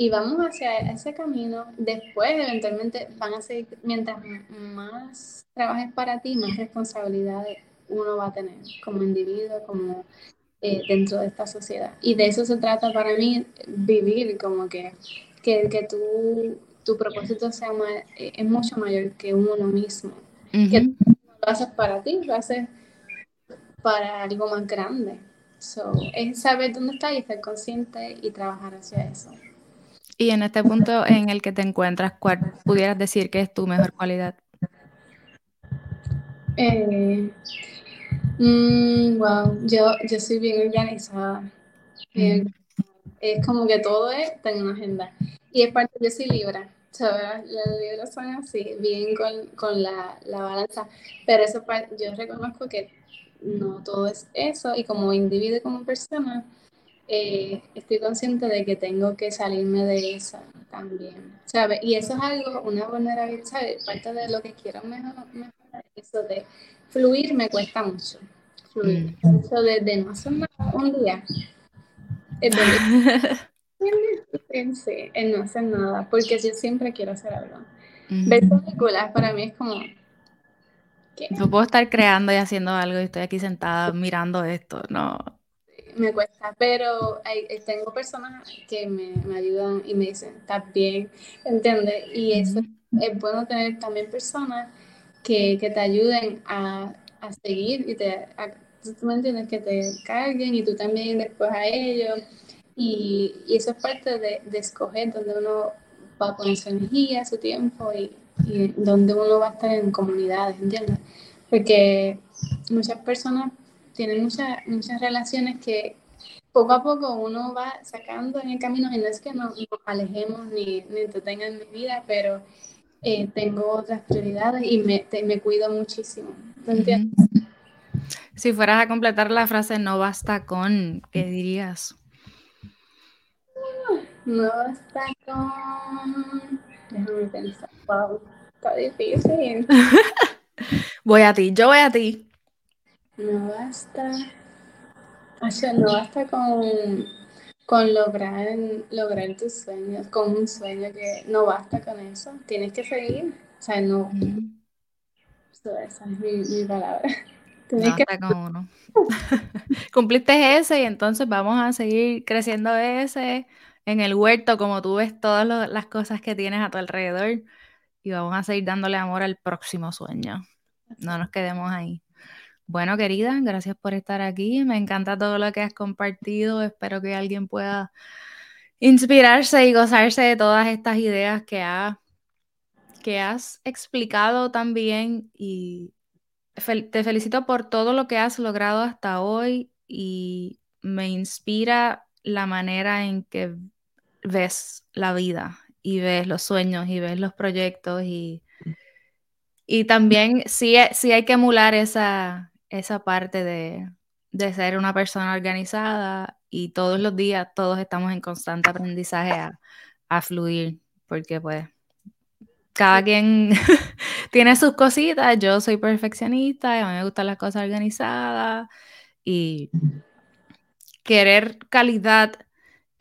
y vamos hacia ese camino, después eventualmente van a seguir, mientras más trabajes para ti, más responsabilidades uno va a tener como individuo, como eh, dentro de esta sociedad. Y de eso se trata para mí, vivir como que, que, que tu, tu propósito sea eh, es mucho mayor que uno mismo. Que lo haces para ti, lo haces para algo más grande. So, es saber dónde estás y estar consciente y trabajar hacia eso. Y en este punto en el que te encuentras, ¿cuál pudieras decir que es tu mejor cualidad? Eh, mm, wow, yo, yo soy bien organizada. Mm. Es como que todo es, tengo una agenda. Y es parte, yo soy Libra, ¿sabes? Las Libras son así, bien con, con la, la, balanza. Pero eso yo reconozco que no todo es eso y como individuo y como persona, eh, estoy consciente de que tengo que salirme de eso también, ¿sabes? Y eso es algo, una vulnerabilidad, ¿sabes? Parte de lo que quiero mejorar, eso de fluir me cuesta mucho. Fluir. Mm. Eso de, de, no hacer nada un día. Es sí, el no hacer nada, porque yo siempre quiero hacer algo. Ver películas para mí es como... No puedo estar creando y haciendo algo y estoy aquí sentada mirando esto, no. Me cuesta, pero hay, tengo personas que me, me, ayudan y me dicen, estás bien, ¿entiendes? Y eso es bueno tener también personas que, que te ayuden a, a, seguir y te, tú me entiendes, que te carguen y tú también después a ellos. Y, y eso es parte de, de, escoger dónde uno va a poner su energía, su tiempo y, y dónde uno va a estar en comunidades, ¿entiendes? Porque muchas personas tienen muchas, muchas relaciones que poco a poco uno va sacando en el camino y no es que nos, alejemos ni, ni entretengan mi vida, pero eh, tengo otras prioridades y me, me cuido muchísimo. entiendes? Si fueras a completar la frase no basta con, ¿qué dirías? No basta con... Déjame pensar. Wow, está difícil. voy a ti, yo voy a ti. No basta. no basta con, con lograr, lograr tus sueños, con un sueño que no basta con eso. Tienes que seguir. O sea, no. esa es mi, palabra. no basta con uno. Cumpliste ese y entonces vamos a seguir creciendo ese en el huerto, como tú ves todas las cosas que tienes a tu alrededor. Y vamos a seguir dándole amor al próximo sueño. No nos quedemos ahí. Bueno, querida, gracias por estar aquí. Me encanta todo lo que has compartido. Espero que alguien pueda inspirarse y gozarse de todas estas ideas que, que has explicado también. Y te felicito por todo lo que has logrado hasta hoy y me inspira la manera en que ves la vida y ves los sueños y ves los proyectos y, y también sí, sí hay que emular esa, esa parte de, ser una persona organizada y todos los días todos estamos en constante aprendizaje a, fluir, porque pues cada quien tiene sus cositas, yo soy perfeccionista, a mí me gustan las cosas organizadas y querer calidad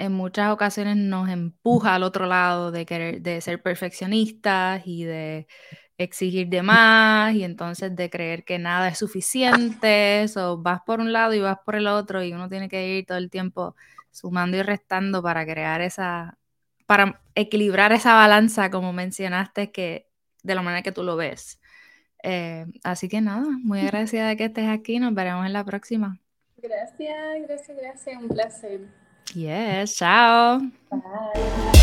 en muchas ocasiones nos empuja al otro lado de querer de ser perfeccionistas y de exigir de más y entonces de creer que nada es suficiente, o vas por un lado y vas por el otro y uno tiene que ir todo el tiempo sumando y restando para crear esa, para equilibrar esa balanza como mencionaste que de la manera que tú lo ves. Eh, así que nada, muy agradecida de que estés aquí, nos veremos en la próxima. Gracias, gracias, gracias, un placer. Yes, ciao. Bye.